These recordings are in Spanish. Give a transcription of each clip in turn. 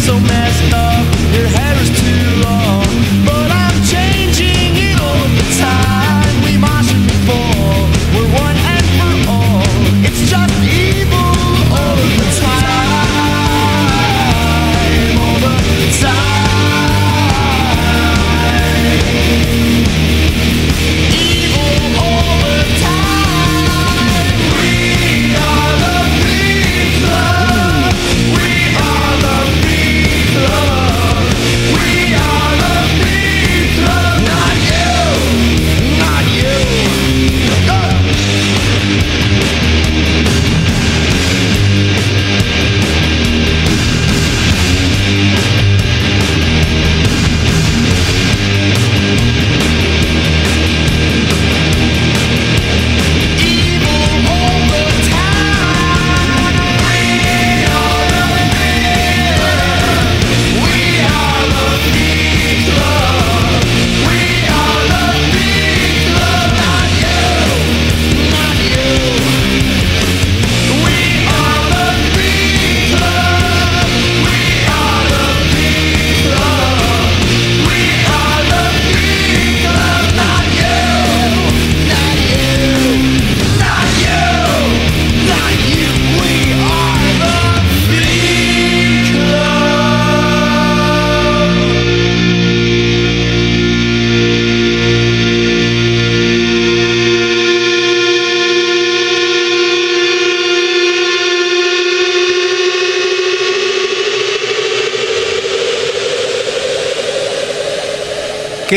so messed up.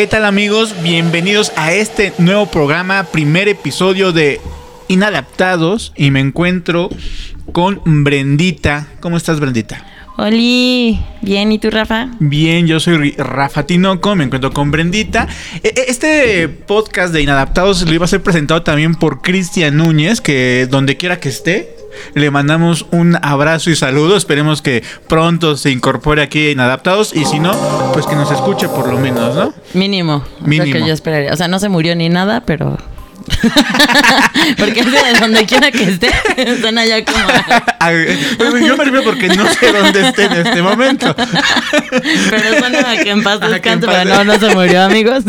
¿Qué tal amigos? Bienvenidos a este nuevo programa, primer episodio de Inadaptados y me encuentro con Brendita. ¿Cómo estás Brendita? Oli, bien, ¿y tú, Rafa? Bien, yo soy Rafa Tinoco, me encuentro con Brendita. E- e- Este podcast de Inadaptados lo iba a ser presentado también por Cristian Núñez, que donde quiera que esté, le mandamos un abrazo y saludo. Esperemos que pronto se incorpore aquí a Inadaptados y si no, pues que nos escuche por lo menos, ¿no? Mínimo. Mínimo. lo que yo esperaría. O sea, no se murió ni nada, pero. Porque es de donde quiera que esté, suena ya como. Ay, Yo me refiero porque no sé dónde esté en este momento. Pero suena a que en paz descanse, pero no, no se murió, amigos.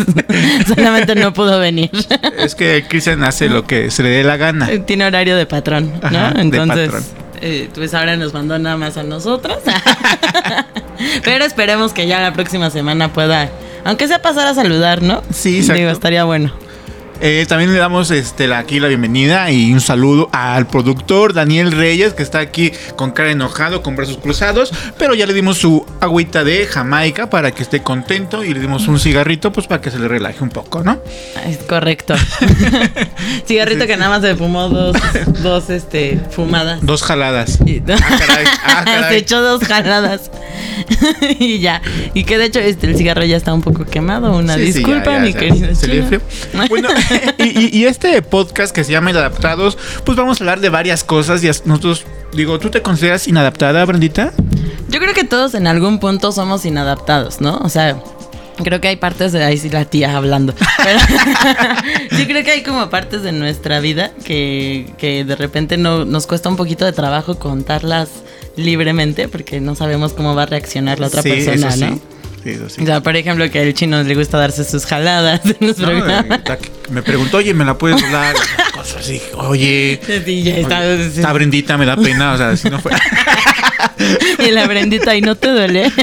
Solamente no pudo venir. Es que Cristian hace lo que se le dé la gana. Tiene horario de patrón, ¿no? Ajá, de Entonces, patrón. eh, pues ahora nos mandó nada más a nosotros. Pero esperemos que ya la próxima semana pueda, aunque sea pasar a saludar, ¿no? Sí, exacto. Digo, estaría bueno. Eh, también le damos este, la- aquí la bienvenida y un saludo al productor Daniel Reyes, que está aquí con cara enojado, con brazos cruzados, pero ya le dimos su agüita de Jamaica para que esté contento y le dimos un cigarrito pues para que se le relaje un poco, ¿no? Es correcto. Cigarrito que nada más se fumó dos, dos este, fumadas. Dos jaladas. Y- Ah, caray. Ah, caray. Se echó dos jaladas. y ya. Y que de hecho este, el cigarro ya está un poco quemado. Una Sí, sí, disculpa, ya, ya, mi querido. se le. Bueno, y, y- y este podcast que se llama Inadaptados, pues vamos a hablar de varias cosas y nosotros, digo, ¿tú te consideras inadaptada, Brandita? Yo creo que todos en algún punto somos inadaptados, ¿no? O sea, creo que hay partes de ahí sí la tía hablando. Pero sí creo que hay como partes de nuestra vida que, que de repente no, nos cuesta un poquito de trabajo contarlas libremente porque no sabemos cómo va a reaccionar la otra Sí, persona. ¿no? Sí, eso sí. O sea, por ejemplo, que al chino le gusta darse sus jaladas en los No, programas. eh, me preguntó, oye, ¿me la puedes hablar? Cosas así, oye, Sí, ya está. oye, esta Brendita me da pena, o sea, si no fue... Y la Brendita, ¿y no te duele?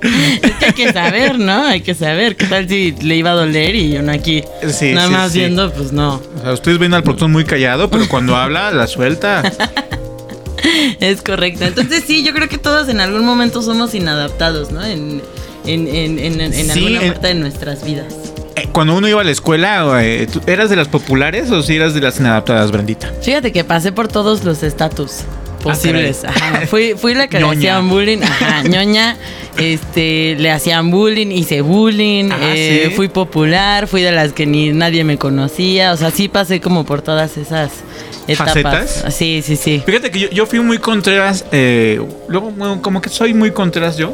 es que hay que saber, ¿no? Hay que saber. ¿Qué tal si le iba a doler y uno aquí Sí, nada sí, más sí. viendo? Pues no. O sea, ustedes ven al productor muy callado, pero cuando habla, la suelta. Es correcto. Entonces sí, yo creo que todos en algún momento somos inadaptados, ¿no? En, en, en, en, en Sí, alguna en- parte de nuestras vidas. Eh, Cuando uno iba a la escuela, eh, ¿tú ¿eras de las populares o si eras de las inadaptadas, Brendita? Fíjate que pasé por todos los estatus posibles. Ah, caray. Ajá. Fui, fui la que le hacían bullying. Ajá, ñoña. Este, le hacían bullying, hice bullying, Ah, eh, ¿sí? fui popular, fui de las que ni nadie me conocía. O sea, sí pasé como por todas esas etapas. ¿Facetas? Sí, sí, sí. Fíjate que yo, yo fui muy contreras, eh, luego como que soy muy contreras yo.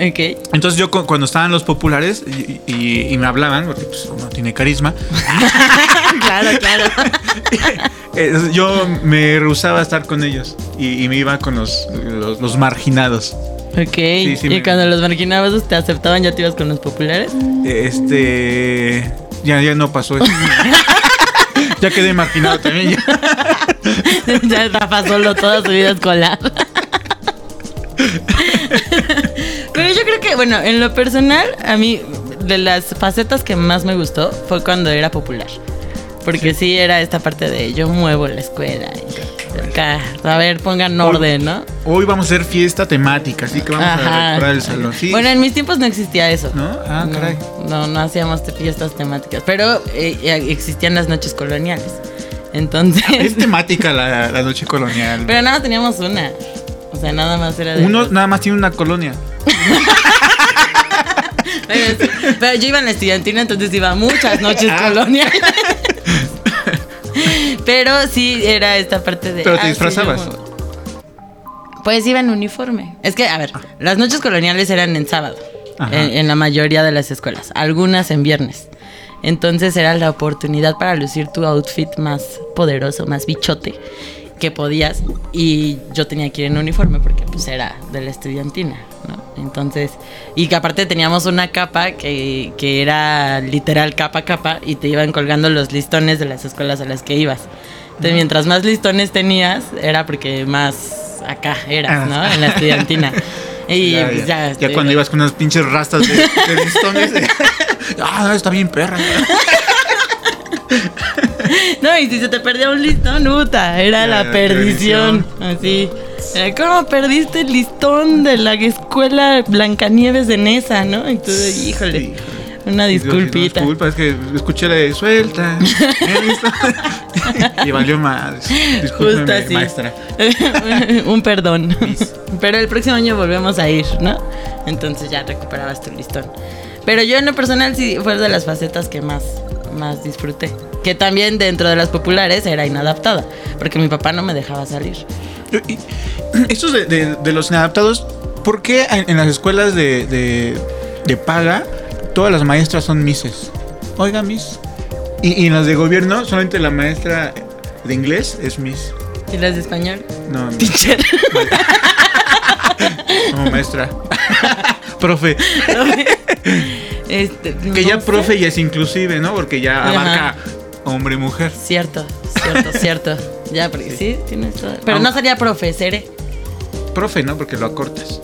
Ok. Entonces yo cu- cuando estaban los populares y, y- y me hablaban, porque pues uno tiene carisma, claro, claro. Yo me rehusaba a estar con ellos y, y me iba con los, los, los marginados. Ok. sí, y me- cuando los marginados te aceptaban, ya te ibas con los populares. Este. Ya, ya no pasó eso. ya quedé marginado también. ya. ya Rafa solo toda su vida escolar. Pero yo creo que, bueno, en lo personal, a mí, de las facetas que más me gustó fue cuando era popular. Porque sí, era esta parte de yo muevo la escuela. Y acá, a ver, pongan orden, ¿no? Hoy vamos a hacer fiesta temática, así que vamos a decorar el salón. Sí. Bueno, en mis tiempos no existía eso. ¿No? Ah, No, caray. No, no hacíamos fiestas temáticas. Pero eh, eh, existían las noches coloniales. Entonces. Es temática la, la noche colonial. Pero nada, teníamos una. O sea, nada más era de. Uno nada más tiene una colonia. Pero, yo iba en la estudiantina, entonces iba muchas noches Ah. coloniales. Pero sí era esta parte de. Pero te ah, disfrazabas. pues iba en uniforme. Es que, a ver, las noches coloniales eran en sábado. En, en la mayoría de las escuelas. Algunas en viernes. Entonces era la oportunidad para lucir tu outfit más poderoso, más bichote que podías. Y yo tenía que ir en uniforme porque pues era de la estudiantina, ¿no? Entonces, y que aparte teníamos una capa que, que era literal capa capa y te iban colgando los listones de las escuelas a las que ibas. Entonces, mientras más listones tenías, era porque más acá eras, ¿no? En la estudiantina. Y ya, pues, ya. ya, Ya este, cuando ibas con unas pinches rastas de, de listones. ah, está bien perra. No, y si se te perdía un listón, puta, era la perdición. Así. Era, ¿Cómo perdiste el listón de la escuela Blancanieves de Nesa, no? Entonces, híjole, Híjole. Una disculpita. Disculpa, es que escuché la de suelta. Y valió más. Así. maestra. un perdón. Pero el próximo año volvemos a ir, ¿no? Entonces ya recuperabas tu listón. Pero yo en lo personal sí fue de las facetas que más, más disfruté. Que también dentro de las populares era inadaptada. Porque mi papá no me dejaba salir. Y- Estos de, de- de los inadaptados, ¿por qué en, en las escuelas de- de paga todas las maestras son mises? Oiga, miss. Y, y en las de gobierno, solamente la maestra de inglés es miss. ¿Y las de español? No, no, Teacher. no, maestra. profe. Este, Que ya profe ya es inclusive, ¿no? Porque ya Ajá. abarca hombre y mujer. Cierto, cierto, cierto. Ya, porque sí, tienes todo. Pero no sería profe, seré. Profe, ¿no? Porque lo acortas.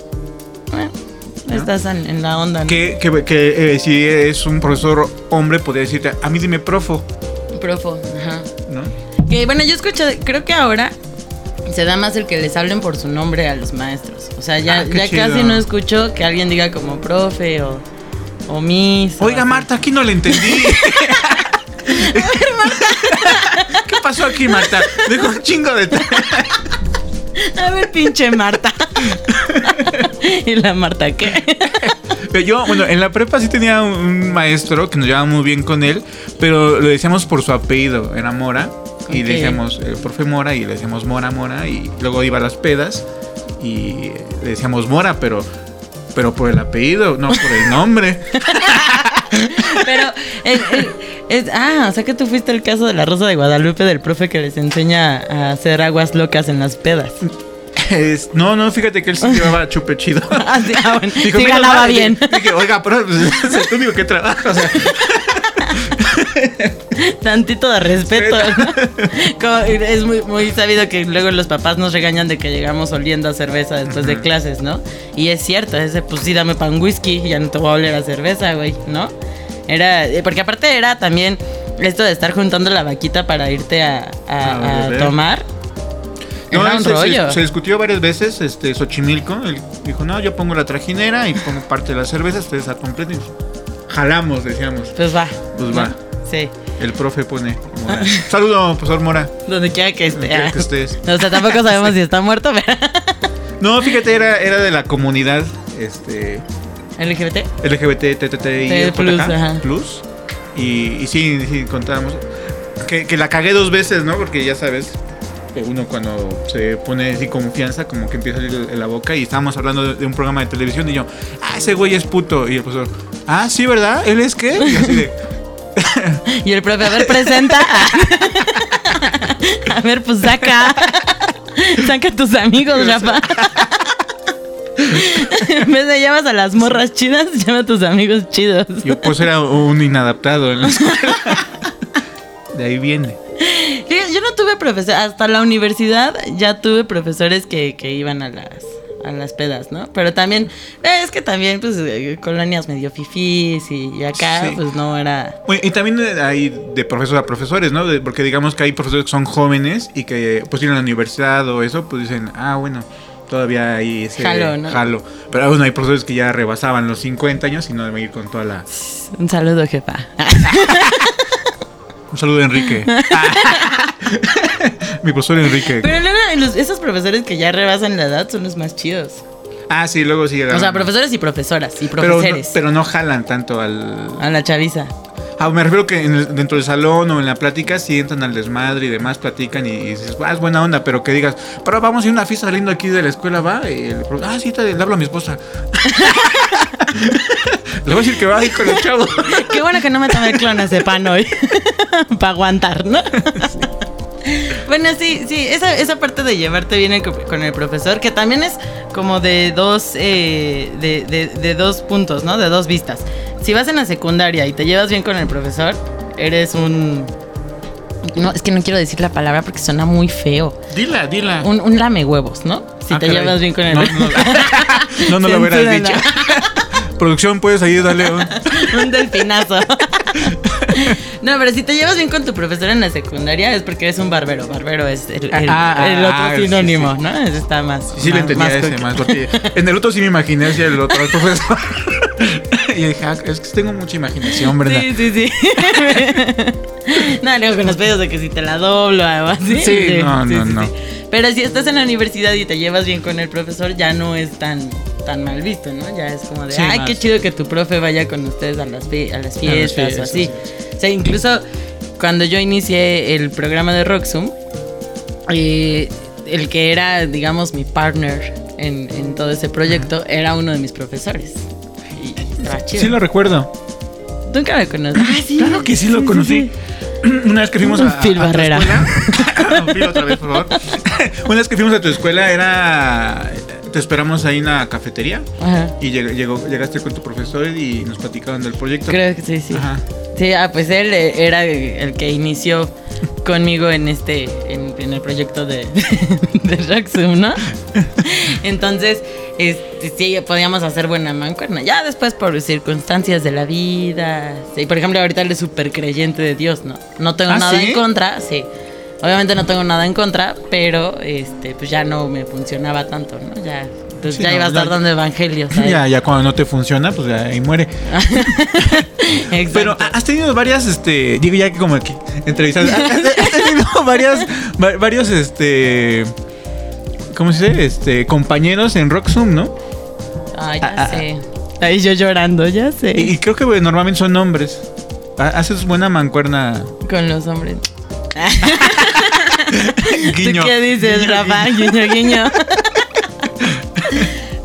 Estás en, en la onda, ¿no? Que, que- que, eh, si es un profesor hombre, podría decirte, a mí dime profo, Profo, ajá. ¿no? Que bueno, yo escucho, creo que ahora se da más el que les hablen por su nombre a los maestros. O sea, ya, Ah, qué ya chido. casi no escucho que alguien diga como profe o, o miss. o Oiga. Marta, aquí no le entendí. ¿Qué pasó aquí, Marta? Dijo un chingo de... A ver, pinche Marta. ¿Y la Marta qué? Pero Yo, bueno, en la prepa sí tenía un- maestro que nos llevaba muy bien con él, pero lo decíamos por su apellido, era Mora. Y le decíamos el profe Mora y le decíamos Mora, Mora. Y luego iba a las pedas y le decíamos Mora, pero, pero por el apellido, no por el nombre. Pero, el- es, ah, o sea que tú fuiste el caso de la Rosa de Guadalupe del profe que les enseña a hacer aguas locas en las pedas. Es- no, no, fíjate que él sí llevaba chupe chido. Ah, sí, ah, bueno, sí "Menos ganaba mal", bien. Dije, oiga, pero pues, es el único que trabaja. O sea, Tantito de respeto. es muy, muy sabido que luego los papás nos regañan de que llegamos oliendo a cerveza después de clases, ¿no? Y es cierto, ese pues sí, dame pan whisky, ya no te voy a oler a cerveza, güey, ¿no? Era, eh, porque aparte era también esto de estar juntando la vaquita para irte a, tomar. no, era un se, rollo. se discutió varias veces, este, Xochimilco. Él dijo, no, yo pongo la trajinera y pongo parte de la cerveza, ustedes a completo. Jalamos, decíamos. Pues va. Pues va. Sí, El profe pone. Mora. Saludo, profesor Mora. donde quiera que esté. Donde quiera que estés. O sea, tampoco sabemos si está muerto, pero... No, fíjate, era, era de la comunidad este, LGBT. LGBT, TTT y T plus, plus. Y, y sí, sí, contábamos. Que, que la cagué dos veces, ¿no? Porque ya sabes, uno cuando se pone así confianza, como que empieza a salir en la boca. Y estábamos hablando de, de un programa de televisión. Y yo, ah, ese güey es puto. Y el profesor, ah, sí, ¿verdad? ¿Él es qué? Y así de, Y el profe, a ver, presenta. A ver, pues saca. saca a tus amigos, Rafa. en vez de llamas a las morras chidas, llama a tus amigos chidos. Yo pues era un inadaptado en la escuela. De ahí viene. Yo no tuve profesores, hasta la universidad ya tuve profesores que, que iban a las a las pedas, ¿no? Pero también, eh, es que también, pues, eh, colonias medio fifís y, y acá, Sí. pues, no era... Bueno, y también hay de profesor a profesores, ¿no? De- porque digamos que hay profesores que son jóvenes y que pues ir a la universidad o eso, pues dicen, ah, bueno, todavía hay ese Jalo, ¿no? jalo. Pero bueno, hay profesores que ya rebasaban los 50 años y no deben ir con toda la... Un saludo, jefa. Un saludo Enrique. Mi profesor Enrique. Pero luego, los- esos profesores que ya rebasan la edad son los más chidos. Ah, sí, luego sí O sea, profesores y profesoras y pero no, profesores. pero no jalan tanto al... A la chaviza. Ah, me refiero que en el- dentro del salón o en la plática sí entran al desmadre y demás, platican y, y dices, ah, es buena onda, pero que digas, pero vamos a ir a una fiesta saliendo aquí de la escuela, va. Y el profe, ah, sí, te, le hablo a mi esposa. Le voy a decir que va ahí con el chavo. Qué bueno que no me tomé el clonazepam hoy. Para aguantar, ¿no? bueno, sí, sí, esa, esa parte de llevarte bien el co- con el profesor, que también es como de dos, eh, de, de- de dos puntos, ¿no? De dos vistas. Si vas en la secundaria y te llevas bien con el profesor, eres un... No, es que no quiero decir la palabra porque suena muy feo. Dila, dila. Un, un lame huevos, ¿no? Si Ah, te caray. llevas bien con el No, no, no, no lo hubieras dicho. Producción, puedes ahí darle un... un delfinazo. No, pero si te llevas bien con tu profesor en la secundaria es porque eres un barbero. Barbero es el, el- Ah, el otro ah, sinónimo, sí. ¿no? Ese está más. Sí, le entendía más ese más. Porque en el otro sí me imaginé hacia el otro profesor. y dije, ah, es que tengo mucha imaginación, ¿verdad? Sí, sí, sí. no, luego con los pedidos de que si te la doblo o algo así. Sí, no, no, no. Pero si estás en la universidad y te llevas bien con el profesor, ya no es tan tan mal visto, ¿no? Ya es como de, Sí, ay, más. qué chido que tu profe vaya con ustedes a las, fie- a las fiestas o fiestas, así. sí. O sea, incluso cuando yo inicié el programa de Roxum, eh, el que era, digamos, mi partner en, en todo ese proyecto era uno de mis profesores. Y estaba chido. Sí lo recuerdo. Nunca me conocí. Ah, sí. Claro que sí lo conocí. Una vez que fuimos a, a, a tu escuela. Phil, otra vez, por favor. Una vez que fuimos a tu escuela era. Te esperamos ahí en la cafetería. Ajá. Y llegó, llegó- llegaste con tu profesor y nos platicaron del proyecto. Creo que sí, sí. Ajá. Sí, ah, pues él eh, era el que inició conmigo en este, en, en el proyecto de, de ¿no? Entonces, este, sí, podíamos hacer buena mancuerna. Ya después por circunstancias de la vida. Sí, por ejemplo, ahorita él es súper creyente de Dios, ¿no? No tengo ¿Ah, nada sí? en contra, sí. Obviamente no tengo nada en contra, pero este, pues ya no me funcionaba tanto, ¿no? Ya, entonces Sí, ya no, iba a estar ya- dando evangelios. ¿sabes? Ya, ya cuando no te funciona, pues ya ahí muere. Exacto. Pero ah, has tenido varias, este, digo ya que como aquí entrevistas, has tenido varias, va- varios, este, ¿cómo se dice? Este, compañeros en Rockzoom, ¿no? Ay, Ah, ya ah, sé. Ahí yo llorando, ya sé. Y, y creo que bueno, normalmente son hombres. Ha- Haces buena mancuerna. Con los hombres. Guiño. ¿Tú qué dices, Guiño, Rafa? guiño. Guiño, guiño.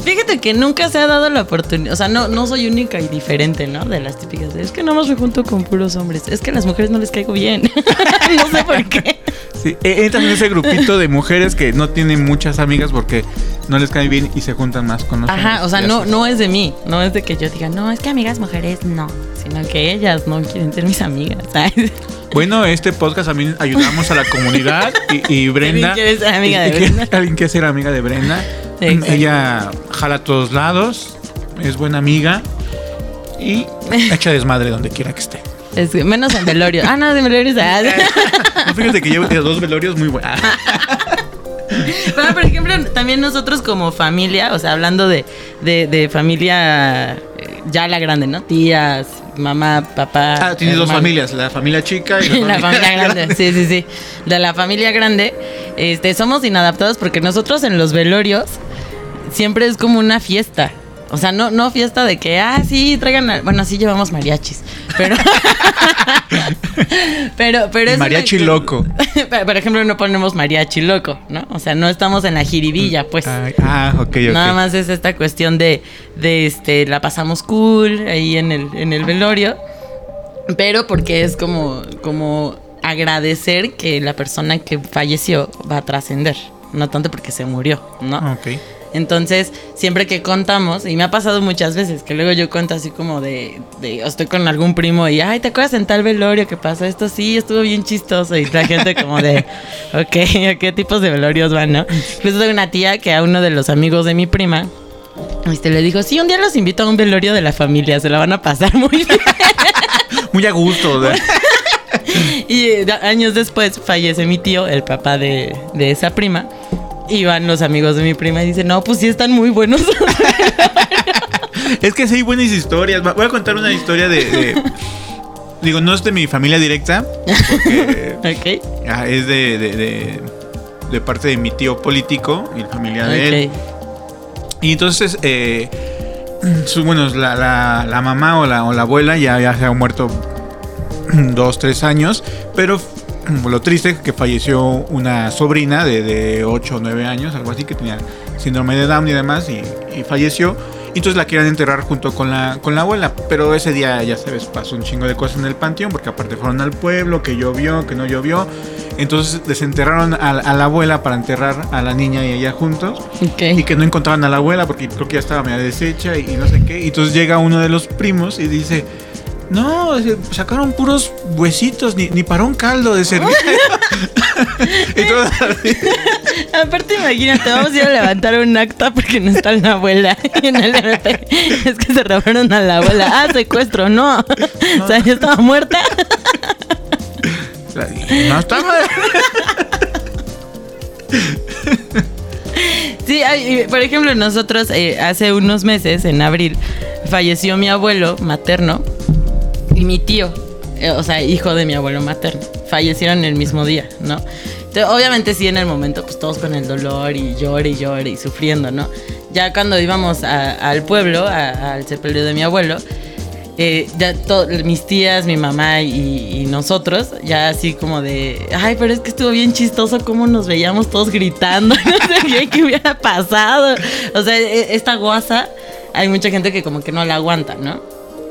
Fíjate que nunca se ha dado la oportunidad. O sea, no, no soy única y diferente, ¿no? De las típicas. Es que nada más me junto con puros hombres. Es que a las mujeres no les caigo bien. no sé por qué. Sí, e- entran en ese grupito de mujeres que no tienen muchas amigas porque no les cae bien y se juntan más con los Ajá, o sea, no, no es de mí. No es de que yo diga, no, es que amigas mujeres no. Sino que ellas no quieren ser mis amigas. ¿sabes? Bueno, este podcast también ayudamos a la comunidad y, y Brenda. ¿Alguien quiere ser amiga de Brenda? Alguien quiere ser amiga de Brenda. Exacto. Ella jala a todos lados, es buena amiga y echa desmadre donde quiera que esté. Es que- menos en velorio. Ah, no, de velorio. No, fíjate que llevo dos velorios muy buenos. Pero, por ejemplo, también nosotros como familia, o sea, hablando de, de, de familia eh, ya la grande, ¿no? Tías, mamá, papá. Ah, tienes dos familias, la familia chica y La familia grande, sí, sí, sí. De la familia grande, este, somos inadaptados porque nosotros en los velorios siempre es como una fiesta. O sea, no, no fiesta de que, ah, sí, traigan, a- bueno, sí llevamos mariachis, pero, pero, pero es mariachi loco. Por ejemplo, no ponemos mariachi loco, ¿no? O sea, no estamos en la jiribilla, pues. Ay, ah, ok, ok. Nada más es esta cuestión de, de este, la pasamos cool ahí en el, en el velorio. Pero porque es como, como agradecer que la persona que falleció va a trascender, no tanto porque se murió, ¿no? Ok. Entonces, siempre que contamos, y me ha pasado muchas veces, que luego yo cuento así como de, de estoy con algún primo y, ay, ¿te acuerdas en tal velorio que pasó esto? Sí, estuvo bien chistoso. Y la gente como de, ok, ¿a qué tipos de velorios van, no? Incluso tengo una tía que a uno de los amigos de mi prima, este, le dijo, sí, un día los invito a un velorio de la familia, se la van a pasar muy bien. Muy a gusto. ¿verdad? Y eh, años después fallece mi tío, el papá de, de esa prima. Y van los amigos de mi prima y dicen, no, pues sí están muy buenos. Es que sí hay buenas historias. Voy a contar una historia de. de- digo, no es de mi familia directa. Porque ok. ah, es de, de, de- de parte de mi tío político y la familia de él. Ok. Y entonces, eh, bueno, la, la- la mamá o la, o la abuela ya, ya se ha muerto dos, tres años, pero lo triste es que falleció una sobrina de, de 8 o 9 años, algo así, que tenía síndrome de Down y demás, y, y falleció. Y entonces la quieren enterrar junto con la, con la abuela, pero ese día, ya sabes, pasó un chingo de cosas en el panteón, porque aparte fueron al pueblo, que llovió, que no llovió. Entonces desenterraron a, a la abuela para enterrar a la niña y ella juntos Ok. y que no encontraban a la abuela porque creo que ya estaba media deshecha y, y no sé qué. Y entonces llega uno de los primos y dice, no, sacaron puros huesitos, ni, ni para un caldo de servicio. y todo así. Aparte, imagínate, vamos a ir a levantar un acta porque no está la abuela. Y en el es que se robaron a la abuela. Ah, secuestro, no. O sea, ya estaba muerta. No estaba. Sí, por ejemplo, nosotros eh, hace unos meses, en abril, falleció mi abuelo materno y mi tío, eh, o sea, hijo de mi abuelo materno. Fallecieron el mismo día, ¿no? Entonces, obviamente sí, en el momento, pues todos con el dolor y llore y llore y sufriendo, ¿no? Ya cuando íbamos a- al pueblo, a- al sepelio de mi abuelo, eh, ya mis tías, mi mamá y, y nosotros, ya así como de, ay, pero es que estuvo bien chistoso cómo nos veíamos todos gritando, no bien qué hubiera pasado. O sea, e- esta guasa, hay mucha gente que como que no la aguanta, ¿no?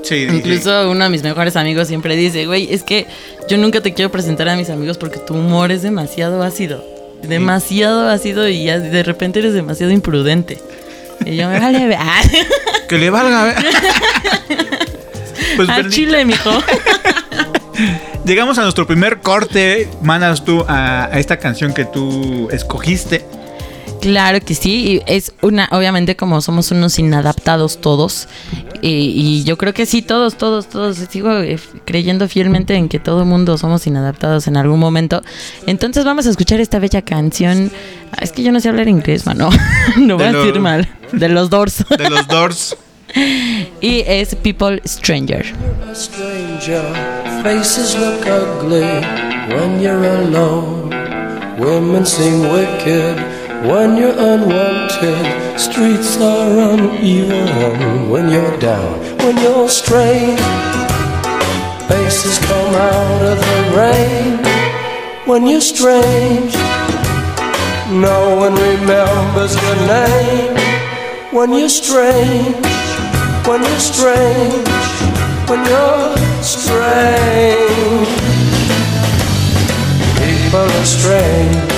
Sí, sí, Incluso uno de mis mejores amigos siempre dice, güey, es que yo nunca te quiero presentar a mis amigos porque tu humor es demasiado ácido. Demasiado ácido y ya de repente eres demasiado imprudente. Y yo me vale, ver. sí. Que le valga. pues Al Bernie, chile, mijo. llegamos a nuestro primer corte. Mandas tú a, a esta canción que tú escogiste. Claro que sí, y es una, obviamente como somos unos inadaptados todos, y, y yo creo que sí, todos, todos, todos, sigo eh, creyendo fielmente en que todo el mundo somos inadaptados en algún momento. Entonces vamos a escuchar esta bella canción. Ah, Es que yo no sé hablar inglés, mano, no voy De a decir mal, de los Doors. De los Doors. y es People Stranger. a stranger. Faces look ugly when you're alone. Women seem wicked when you're unwanted. Streets are uneven when you're down, when you're strange. Faces come out of the rain when you're strange. No one remembers your name when you're strange when you're strange, when you're strange. People are strange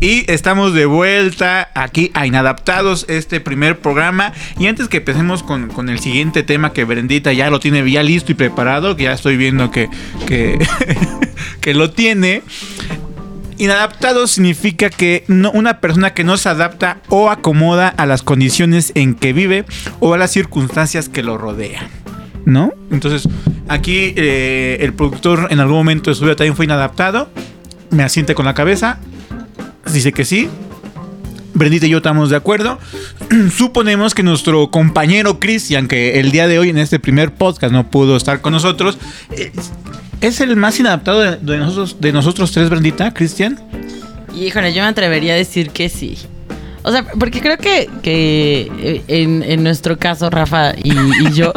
Y estamos de vuelta aquí a Inadaptados, este primer programa. Y antes que empecemos con, con el siguiente tema que Brendita ya lo tiene ya listo y preparado, que ya estoy viendo que, que, que lo tiene. Inadaptado significa que una persona que no se adapta o acomoda a las condiciones en que vive o a las circunstancias que lo rodean. ¿No? Entonces, aquí eh, el productor en algún momento de su vida también fue inadaptado. Me asiente con la cabeza. Dice que sí. Brendita y yo estamos de acuerdo. Suponemos que nuestro compañero Cristian, que el día de hoy en este primer podcast no pudo estar con nosotros, es, es el más inadaptado de, de nosotros, de nosotros tres, Brendita, Cristian. Híjole, yo me atrevería a decir que sí. O sea, porque creo que, que eh, en, en nuestro caso, Rafa y, y yo,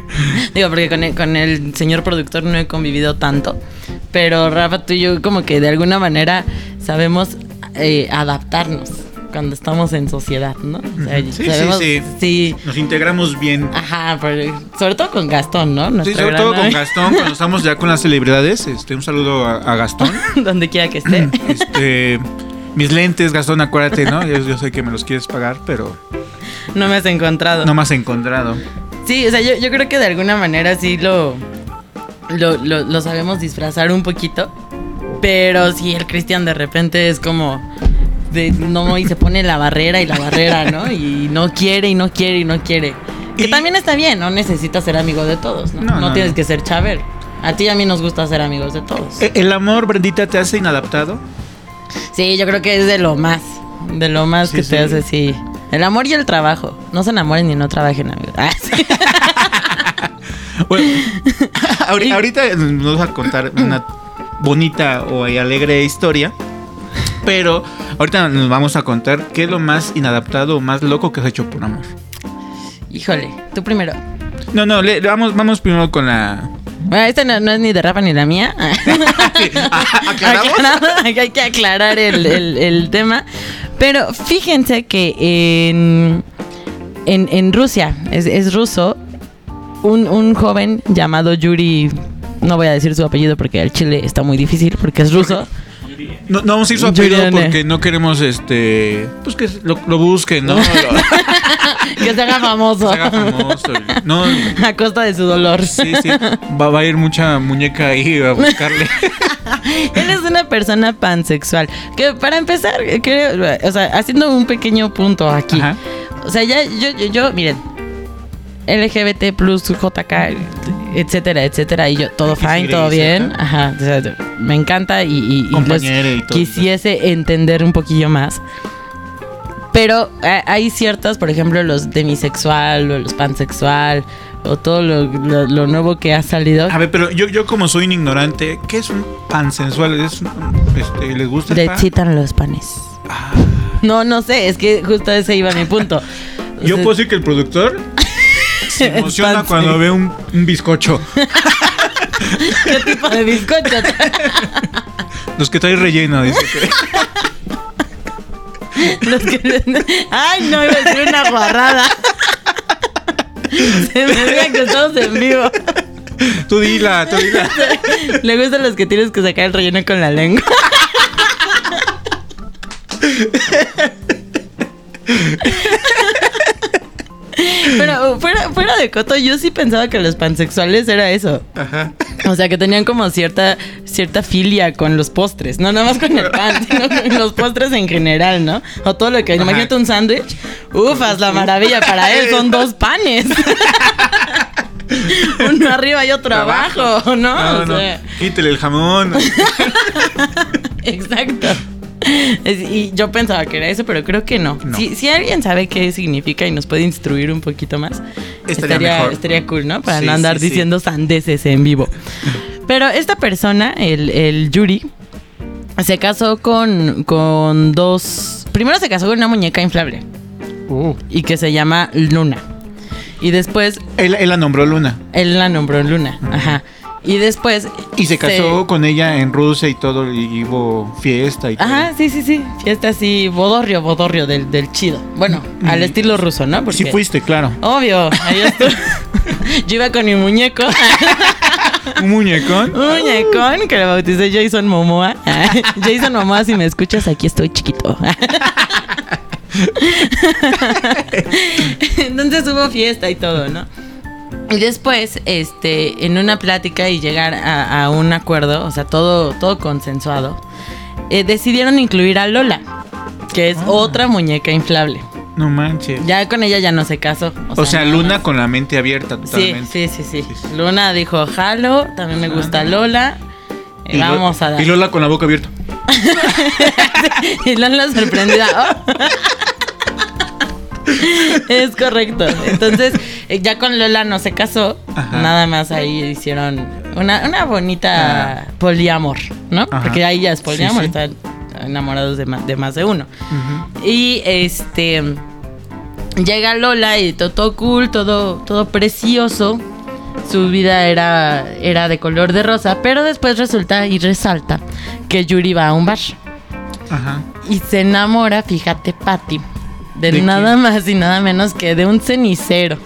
digo, porque con el, con el señor productor no he convivido tanto, pero Rafa, tú y yo como que de alguna manera sabemos eh, adaptarnos cuando estamos en sociedad, ¿no? O sea, Sí, sí, sabemos- sí. sí. Nos integramos bien. Ajá, pero sobre todo con Gastón, ¿no? Sí, sobre todo con. Gastón, cuando estamos ya con las celebridades. Este, un saludo a, a Gastón. Donde quiera que esté. Este, mis lentes, Gastón, acuérdate, ¿no? Yo, yo sé que me los quieres pagar, pero No me has encontrado. no me has encontrado. Sí, o sea, yo, yo creo que de alguna manera sí lo, lo, lo, lo sabemos disfrazar un poquito. Pero si el Cristian de repente es como de no y se pone la barrera y la barrera, ¿no? Y no quiere y no quiere y no quiere. Que Y- también está bien, no necesitas ser amigo de todos, ¿no? No, No, no, tienes que ser chaver. A ti y a mí nos gusta ser amigos de todos. ¿E- ¿El amor, Brendita, te hace inadaptado? Sí, yo creo que es de lo más. De lo más Sí, que sí. te hace, sí. El amor y el trabajo. No se enamoren ni no trabajen, amigos. Ah, sí. Bueno, ahori- ahorita nos vas a contar una bonita o alegre historia. Pero ahorita nos vamos a contar qué es lo más inadaptado o más loco que has hecho por amor. Híjole, tú primero. No, no, le- vamos, vamos primero con la. Bueno, esta no, no es ni de Rafa ni la mía. ¿Aclaramos? Aclarado, que hay que aclarar el, el- el tema. Pero fíjense que en, en, en Rusia, es, es ruso, un, un joven llamado Yuri, no voy a decir su apellido porque el chile está muy difícil porque es ruso. No, no vamos a ir su apellido Juliane. porque no queremos este. Pues que lo, lo busquen, ¿no? Que se haga famoso. se haga famoso. No, A costa de su dolor. sí, sí. Va, va a ir mucha muñeca ahí a buscarle. Él es una persona pansexual. Que para empezar, creo, o sea, haciendo un pequeño punto aquí. Ajá. O sea, ya, yo, yo, yo, miren, LGBT plus JK, etcétera, etcétera, y yo, todo fine, todo bien. Ajá, o sea, me encanta y, y, y los Compañera y todo. quisiese entender un poquillo más. Pero hay ciertas, por ejemplo, los demisexual o los pansexual o todo lo, lo- lo nuevo que ha salido. A ver, pero yo, yo como soy un ignorante, ¿qué es un pan sensual? ¿Es un- este, ¿Les gusta el Le pan? excitan los panes. No, no sé, es que justo ese iba mi punto. O Yo sea, puedo decir que el productor se emociona cuando ve un, un bizcocho. ¿Qué tipo de bizcocho? Los que trae relleno, dice que. Los que- Ay, no, iba a decir una guarrada. Se me olvida que estamos en vivo. Tú dila, tú dila. Le gustan los que tienes que sacar el relleno con la lengua. Pero fuera, fuera de coto, yo sí pensaba que los pansexuales era eso. Ajá. O sea, que tenían como cierta, cierta filia con los postres. No nada más con el pan, sino con los postres en general, ¿no? O todo lo que... Ajá. Imagínate un sándwich. Ufas, la maravilla. Para él son dos panes. Uno arriba y otro abajo, ¿no? No, o no. sea, Quítele el jamón. exacto. Y yo pensaba que era eso, pero creo que no. No. Si, si alguien sabe qué significa y nos puede instruir un poquito más, Estaría estaría, cool, ¿no? Para Sí, no andar sí, sí. diciendo sandeces en vivo. Pero esta persona, el, el Yuri, se casó con, con dos... Primero se casó con una muñeca inflable Uh. y que se llama Luna. Y después Él, él la nombró Luna. él la nombró Luna. Ajá. Y después. Y se casó con ella en Rusia y todo, y hubo fiesta y todo. Ajá, sí, sí, sí. Fiesta así, bodorrio, bodorrio del, del chido. Bueno, al estilo ruso, ¿no? Sí fuiste, claro. Obvio, ahí. Yo iba con mi muñeco. Un muñecón. Un muñecón que lo bauticé Jason Momoa. Jason Momoa, si me escuchas, aquí estoy chiquito. Entonces hubo fiesta y todo, ¿no? Y después, este, en una plática y llegar a, a un acuerdo, o sea, todo, todo consensuado, eh, decidieron incluir a Lola, que es Ah. otra muñeca inflable. No manches. Ya con ella ya no se casó. o sea, Luna más. con la mente abierta totalmente. sí, sí, sí, Sí, sí. Luna dijo, jalo, también me gusta. Lola. Y Lo- vamos a dar. Y Lola con la boca abierta. y Lola sorprendida. "Oh". es correcto. Entonces, eh, ya con Lola no se casó. Ajá. Nada más ahí hicieron una, una bonita Ah. poliamor, ¿no? Ajá. Porque ahí ya es poliamor, Sí, sí. están enamorados de más de, más de uno. Y este llega Lola y todo, todo cool, todo, todo precioso. Su vida era, era de color de rosa, pero después resulta y resalta que Yuri va a un bar Ajá. y se enamora, fíjate, Patty, de, ¿De nada más y nada menos que de un cenicero.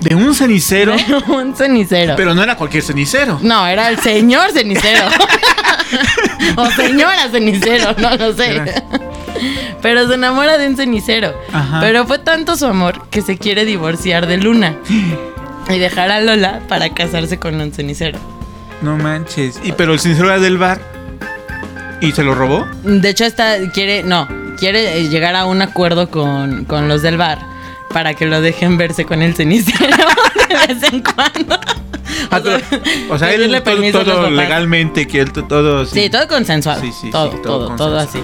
De un cenicero. De un cenicero. Pero no era cualquier cenicero. No, era el señor cenicero. o señora cenicero, no lo sé. Era. Pero se enamora de un cenicero. Ajá. Pero fue tanto su amor que se quiere divorciar de Luna. Y dejar a Lola para casarse con un cenicero. No manches. Y pero el cenicero era del bar. ¿Y se lo robó? De hecho, esta quiere, no, quiere eh, llegar a un acuerdo con, con los del bar para que lo dejen verse con el cenicero de vez en cuando. Ah, pero- o sea, él todo, todo legalmente, que él to- todo. Sí, todo consensuado. Sí, sí, todo, sí, todo, todo todo, así.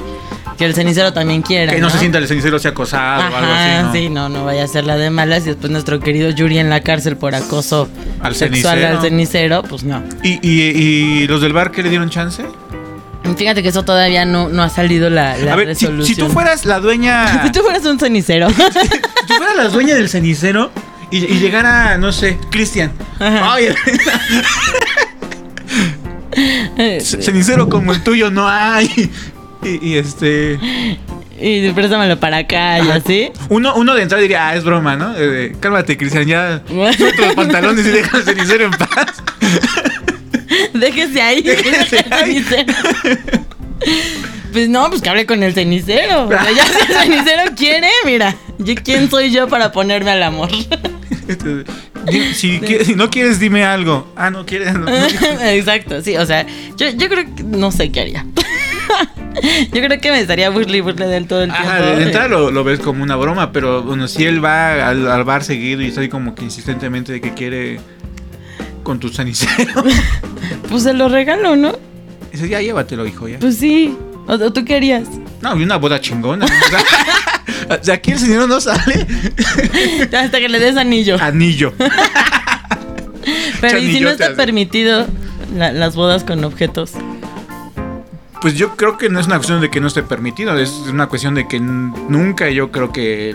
Que el cenicero también quiera. Que no, se sienta el cenicero sea acosado o algo Ajá, así. ¿no? sí, no, no vaya a ser la de malas. Y después nuestro querido Yuri en la cárcel por acoso Al sexual cenicero. al cenicero, pues no. ¿Y, y, y los del bar qué le dieron chance? Fíjate que eso todavía no, no ha salido la, la a ver, si, resolución. si tú fueras la dueña. Si tú fueras un cenicero. si tú fueras la dueña del cenicero y, y llegara, no sé, Cristian. Cenicero como el tuyo no hay. Y, y este. y préstamelo para acá y ajá, así. Uno, uno de entrada diría, ah, es broma, ¿no? Eh, cálmate, Cristian, ya. Suelta los pantalones y deja al cenicero en paz. Déjese ahí. Déjese ahí. cenicero. Pues no, pues que hable con el cenicero. O sea, ya si el cenicero quiere, mira, yo quién soy yo para ponerme al amor. Si, no quieres, dime algo. Ah, no quieres. no- no- Exacto, sí, o sea, yo, yo creo que no sé qué haría. yo creo que me estaría burle y burle de él todo el tiempo. Ajá, de, entrada lo, lo ves como una broma, pero bueno, si él va al, al bar seguido y está ahí como que insistentemente de que quiere con tu cenicero, Pues se lo regalo, ¿no? dice, ya llévatelo, hijo, ya. Pues sí. ¿O, o tú querías? No, y una boda chingona. O sea, aquí el señor no sale. Hasta que le des anillo. Anillo. Pero ¿y si no está permitido la- las bodas con objetos? Pues yo creo que no es una cuestión de que no esté permitido, es una cuestión de que nunca yo creo que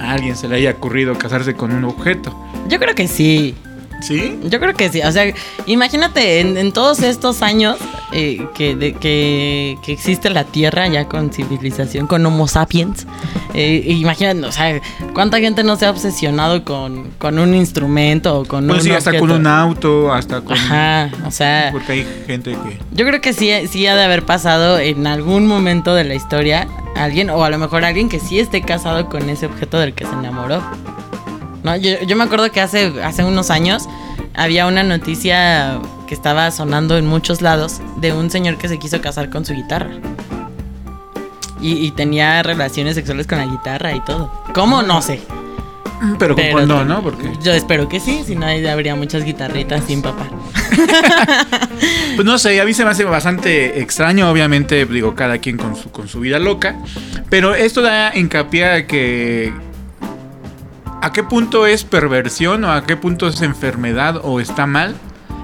a alguien se le haya ocurrido casarse con un objeto. Yo creo que sí. ¿Sí? Yo creo que sí. O sea, imagínate en, en todos estos años eh, que, de- que, que existe la Tierra ya con civilización, con Homo sapiens. Eh, imagínate, o sea, cuánta gente no se ha obsesionado con, con un instrumento o con Pues un sí, hasta con un auto, hasta con... Ajá, o sea, Porque hay gente que... yo creo que sí, sí ha de haber pasado en algún momento de la historia alguien, o a lo mejor alguien que sí esté casado con ese objeto del que se enamoró. No, yo, yo me acuerdo que hace, hace unos años había una noticia que estaba sonando en muchos lados de un señor que se quiso casar con su guitarra. Y, y tenía relaciones sexuales con la guitarra y todo. ¿Cómo? No sé. Pero con Pero- condón, ¿no? Porque... Yo espero que sí, si no ahí habría muchas guitarritas sin papá. Pues no sé, a mí se me hace bastante extraño, obviamente, digo, cada quien con su, con su vida loca, pero esto da hincapié a que... ¿A qué punto es perversión o a qué punto es enfermedad o está mal?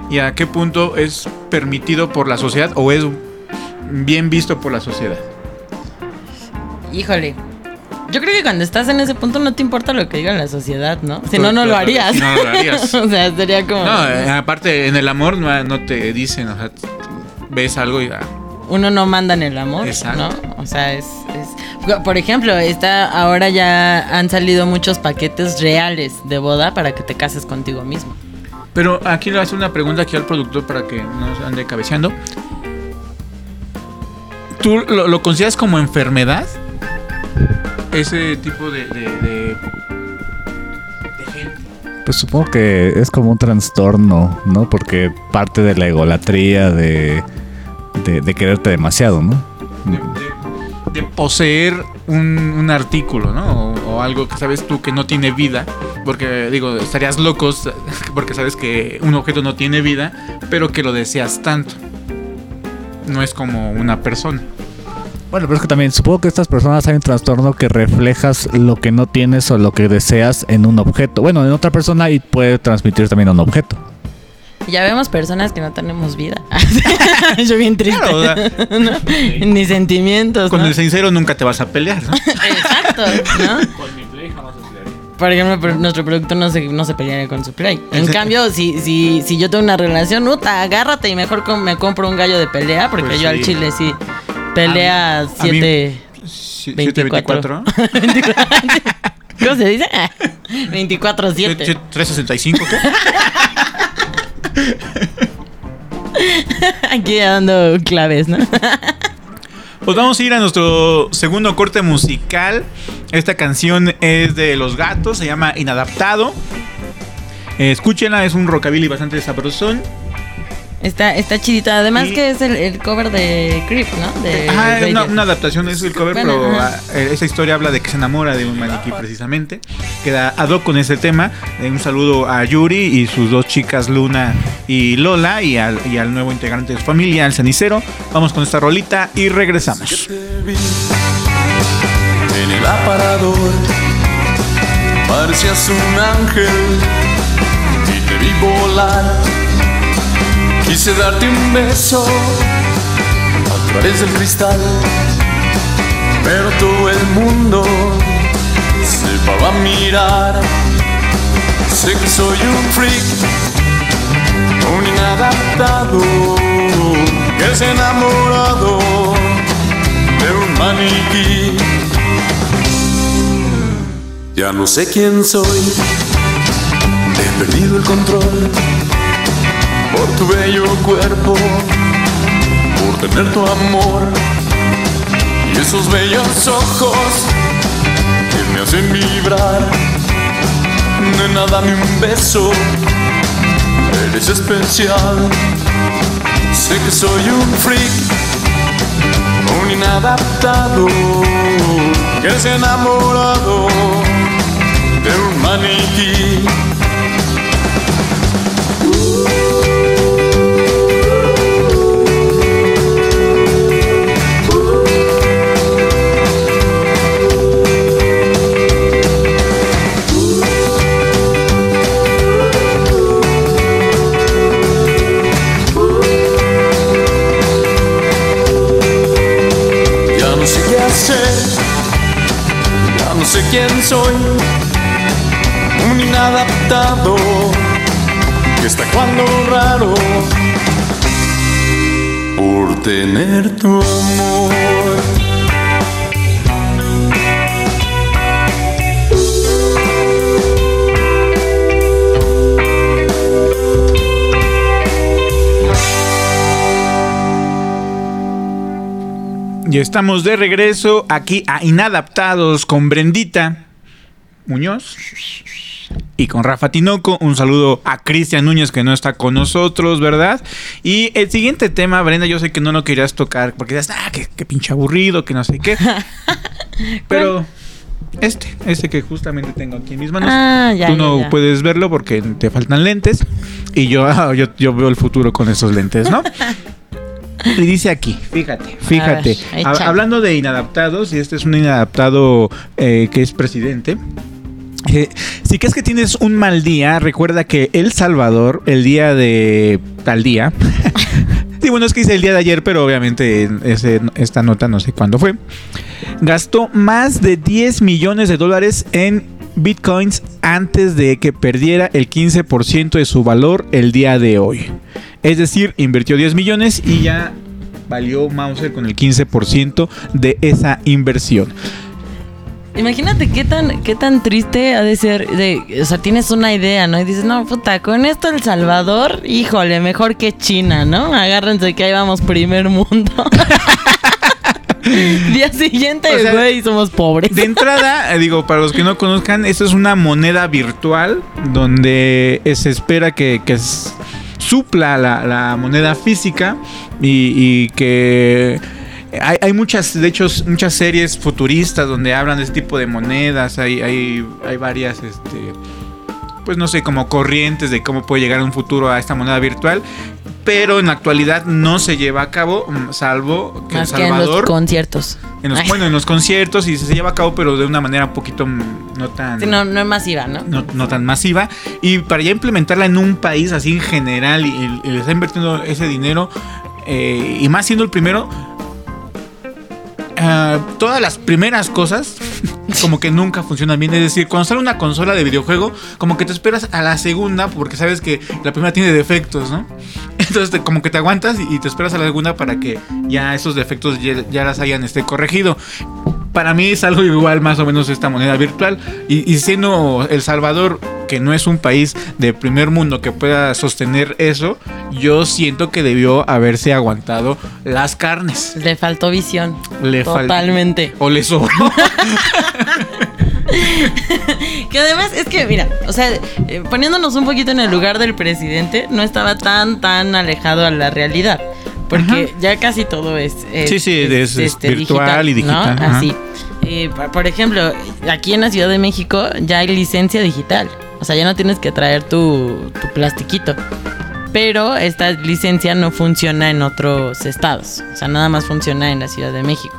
¿Y a qué punto es permitido por la sociedad o es bien visto por la sociedad? Híjole. Yo creo que cuando estás en ese punto no te importa lo que diga la sociedad, ¿no? Si no, no lo harías. no, lo harías. o sea, sería como... No, eh, aparte en el amor no, no te dicen, o sea, ves algo y ah, Uno no manda en el amor, Exacto. ¿no? O sea, es, es- Por ejemplo, está, ahora ya han salido muchos paquetes reales de boda para que te cases contigo mismo. Pero aquí le hace una pregunta aquí al productor para que no se ande cabeceando. ¿Tú lo, lo consideras como enfermedad? Ese tipo de, de, de- de gente. Pues supongo que es como un trastorno, ¿no? Porque parte de la egolatría de, de, de quererte demasiado, ¿no? de, poseer un, un artículo, ¿no? O, o algo que sabes tú que no tiene vida. Porque, digo, estarías locos porque sabes que un objeto no tiene vida, pero que lo deseas tanto. No es como una persona. Bueno, pero es que también supongo que estas personas hay un trastorno que reflejas lo que no tienes o lo que deseas en un objeto. Bueno, en otra persona y puede transmitir también a un objeto. Ya vemos personas que no tenemos vida. Yo bien triste. Claro, o sea, ¿no? Ni sentimientos. con ¿no? el sincero nunca te vas a pelear, ¿no? Exacto, ¿no? Por ejemplo, pero nuestro producto no se, no se pelearía con su play. En Exacto. cambio, si, si, si yo tengo una relación, uta, agárrate y mejor com- me compro un gallo de pelea, porque Pues yo sí. al chile sí pelea A mí- 7. 724. ¿Cómo se dice? 24-7. 365, ¿qué? Aquí dando claves, ¿no? Pues vamos a ir a nuestro segundo corte musical. Esta canción es de Los Gatos, se llama Inadaptado. Eh, escúchenla, es un rockabilly bastante sabrosón. Está, está chidita. Además Y- que es el, el cover de Creep, ¿no? De Ajá, es una, adaptación es el cover, Bueno, pero ah, eh, esa historia habla de que se enamora de un maniquí precisamente. Queda ad hoc con ese tema. Eh, un saludo a Yuri y sus dos chicas Luna y Lola y al, y al nuevo integrante de su familia, al cenicero. Vamos con esta rolita y regresamos. En el aparador, parecías un ángel y te vi volar. Quise darte un beso a través del cristal, pero todo el mundo se paró a mirar. Sé que soy un freak, un inadaptado, que es enamorado de un maniquí. Ya no sé quién soy, he perdido el control por tu bello cuerpo, por tener tu amor y esos bellos ojos que me hacen vibrar. Nena, dame un beso, eres especial. Sé que soy un freak un inadaptado que es enamorado de un maniquí. Sé quién soy, un inadaptado que está cuando raro por tener tu amor. Y estamos de regreso aquí a Inadaptados con Brendita Muñoz y con Rafa Tinoco. Un saludo a Cristian Núñez que no está con nosotros, ¿verdad? Y el siguiente tema, Brenda, yo sé que no lo querías tocar porque dices, ah, qué, qué pinche aburrido, que no sé qué. Pero este, este que justamente tengo aquí en mis manos. Ah, ya, Tú no ya. puedes verlo porque te faltan lentes. Y yo, yo, yo veo el futuro con esos lentes, ¿no? Y dice aquí, fíjate, fíjate. Ver, hablando de inadaptados, y este es un inadaptado eh, que es presidente. eh, si crees que tienes un mal día, recuerda que El Salvador, el día de tal día, digo, bueno, es que hice el día de ayer, pero obviamente ese- esta nota no sé cuándo fue. Gastó más de 10 millones de dólares en bitcoins antes de que perdiera el 15% de su valor el día de hoy. Es decir, invirtió 10 millones y ya valió Mauser con el 15% de esa inversión. Imagínate qué tan, qué tan triste ha de ser. De, o sea, tienes una idea, ¿no? Y dices, no, puta, con esto El Salvador, híjole, mejor que China, ¿no? Agárrense que ahí vamos primer mundo. Día siguiente, O sea, güey, somos pobres. De entrada, digo, para los que no conozcan, esto es una moneda virtual donde se espera que, que supla la, la moneda física y, que hay, muchas, de hecho, muchas series futuristas donde hablan de este tipo de monedas. Hay, hay, hay varias, este, pues no sé, como corrientes de cómo puede llegar un futuro a esta moneda virtual. Pero en la actualidad no se lleva a cabo, mm, salvo que Más que en los Salvador. conciertos. En los, Ay. bueno, en los conciertos y se lleva a cabo, pero de una manera un poquito mm, no tan, Sí, no, no es masiva, ¿no? no, no tan masiva. Y para ya implementarla en un país así en general y, y le está invirtiendo ese dinero, eh, y más siendo el primero, ah, todas las primeras cosas como que nunca funcionan bien. Es decir, cuando sale una consola de videojuego, como que te esperas a la segunda porque sabes que la primera tiene defectos, ¿no? Entonces te- como que te aguantas y, te esperas a la segunda para que ya esos defectos ya, ya las hayan este, corregido. Para mí es algo igual más o menos esta moneda virtual. Y, y siendo El Salvador, que no es un país de primer mundo que pueda sostener eso, yo siento que debió haberse aguantado las carnes. Le faltó visión. Le fal- Totalmente. O le sobró. Que además es que, mira, o sea, eh, poniéndonos un poquito en el lugar del presidente, no estaba tan, tan alejado a la realidad. Porque ya casi todo es, es- Sí, sí, es- es virtual y digital, ¿no? ajá. Así. Eh, por- por ejemplo, aquí en la Ciudad de México ya hay licencia digital. O sea, ya no tienes que traer tu, tu plastiquito. Pero esta licencia no funciona en otros estados. O sea, nada más funciona en la Ciudad de México.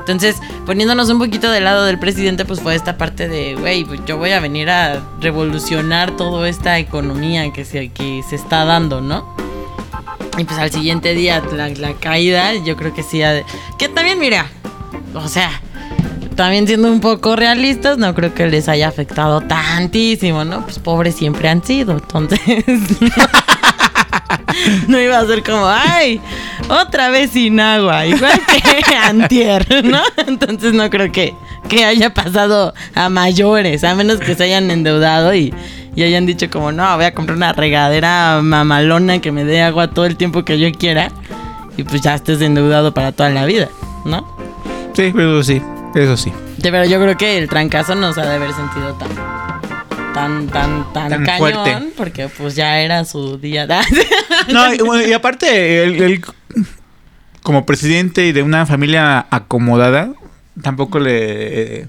Entonces, poniéndonos un poquito del lado del presidente, pues fue esta parte de, güey, pues yo voy a venir a revolucionar toda esta economía que se, que se está dando, ¿no? Y pues al siguiente día, la, la caída, yo creo que sí. Que también, mira, o sea, también siendo un poco realistas, no creo que les haya afectado tantísimo, ¿no? Pues pobres siempre han sido, entonces. no iba a ser como, ay, otra vez sin agua, igual que antier, ¿no? Entonces no creo que, que haya pasado a mayores, a menos que se hayan endeudado y, y hayan dicho como, no, voy a comprar una regadera mamalona que me dé agua todo el tiempo que yo quiera y pues ya estés endeudado para toda la vida, ¿no? sí, pero sí, eso sí. Pero yo creo que el trancazo no se ha de haber sentido tan tan tan tan, Tan cañón fuerte. porque pues ya era su día No, y, bueno, y aparte, él, él, como presidente y de una familia acomodada, tampoco le...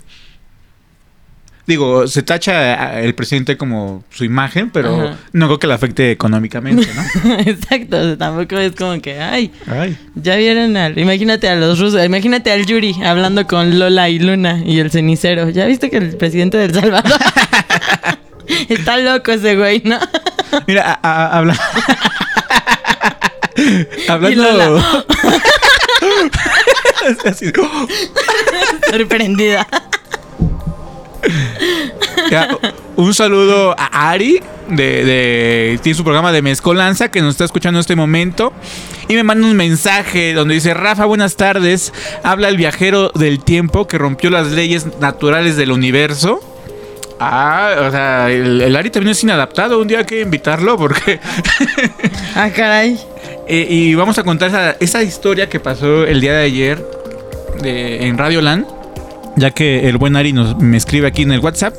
Digo, se tacha el presidente como su imagen, pero Ajá. no creo que le afecte económicamente, ¿no? exacto o sea, tampoco es como que ay Ay. ya vieron al imagínate a los rusos imagínate al Yuri hablando con Lola y Luna y el cenicero ya viste que el presidente del Salvador está loco ese güey no Mira, a- a- habla... Hablando... Así, sorprendida. Ya, un saludo a Ari de, de- tiene su programa de Mezcolanza que nos está escuchando en este momento y me manda un mensaje donde dice Rafa buenas tardes. Habla el viajero del tiempo que rompió las leyes naturales del universo Ah, o sea, el, el Ari también es inadaptado. Un día hay que invitarlo porque. ah caray Eh, y vamos a contar esa, esa historia que pasó el día de ayer de- en Radio Land. Ya que el buen Ari nos, me escribe aquí en el WhatsApp.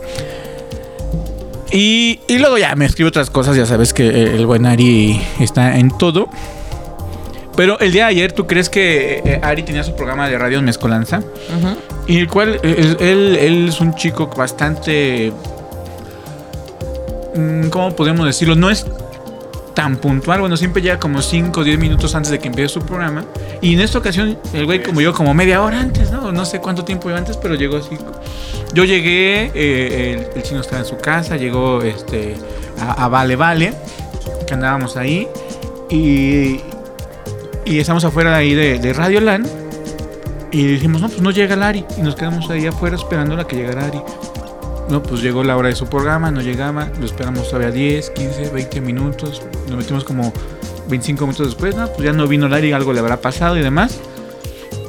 Y, y luego ya me escribe otras cosas. Ya sabes que el buen Ari está en todo. Pero el día de ayer, ¿tú crees que eh, Ari tenía su programa de radio en Mezcolanza? Ujú. Y el cual, él, él- él es un chico bastante... mm, ¿Cómo podemos decirlo? No es tan puntual. Bueno, siempre llega como 5 o 10 minutos antes de que empiece su programa. Y en esta ocasión, el güey como yo, como media hora antes, ¿no? No sé cuánto tiempo iba antes, pero llegó así. Yo llegué, eh, el, el chino estaba en su casa, llegó este a, a Vale Vale, que andábamos ahí. Y, Y estamos afuera ahí de, Radio Land. Y dijimos, no, pues no llega Lari. Y nos quedamos ahí afuera esperando a que llegara Ari. No, pues llegó la hora de su programa, no llegaba. Lo esperamos todavía 10, 15, 20 minutos. Nos metimos como 25 minutos después. No, pues ya no vino Lari, algo le habrá pasado y demás.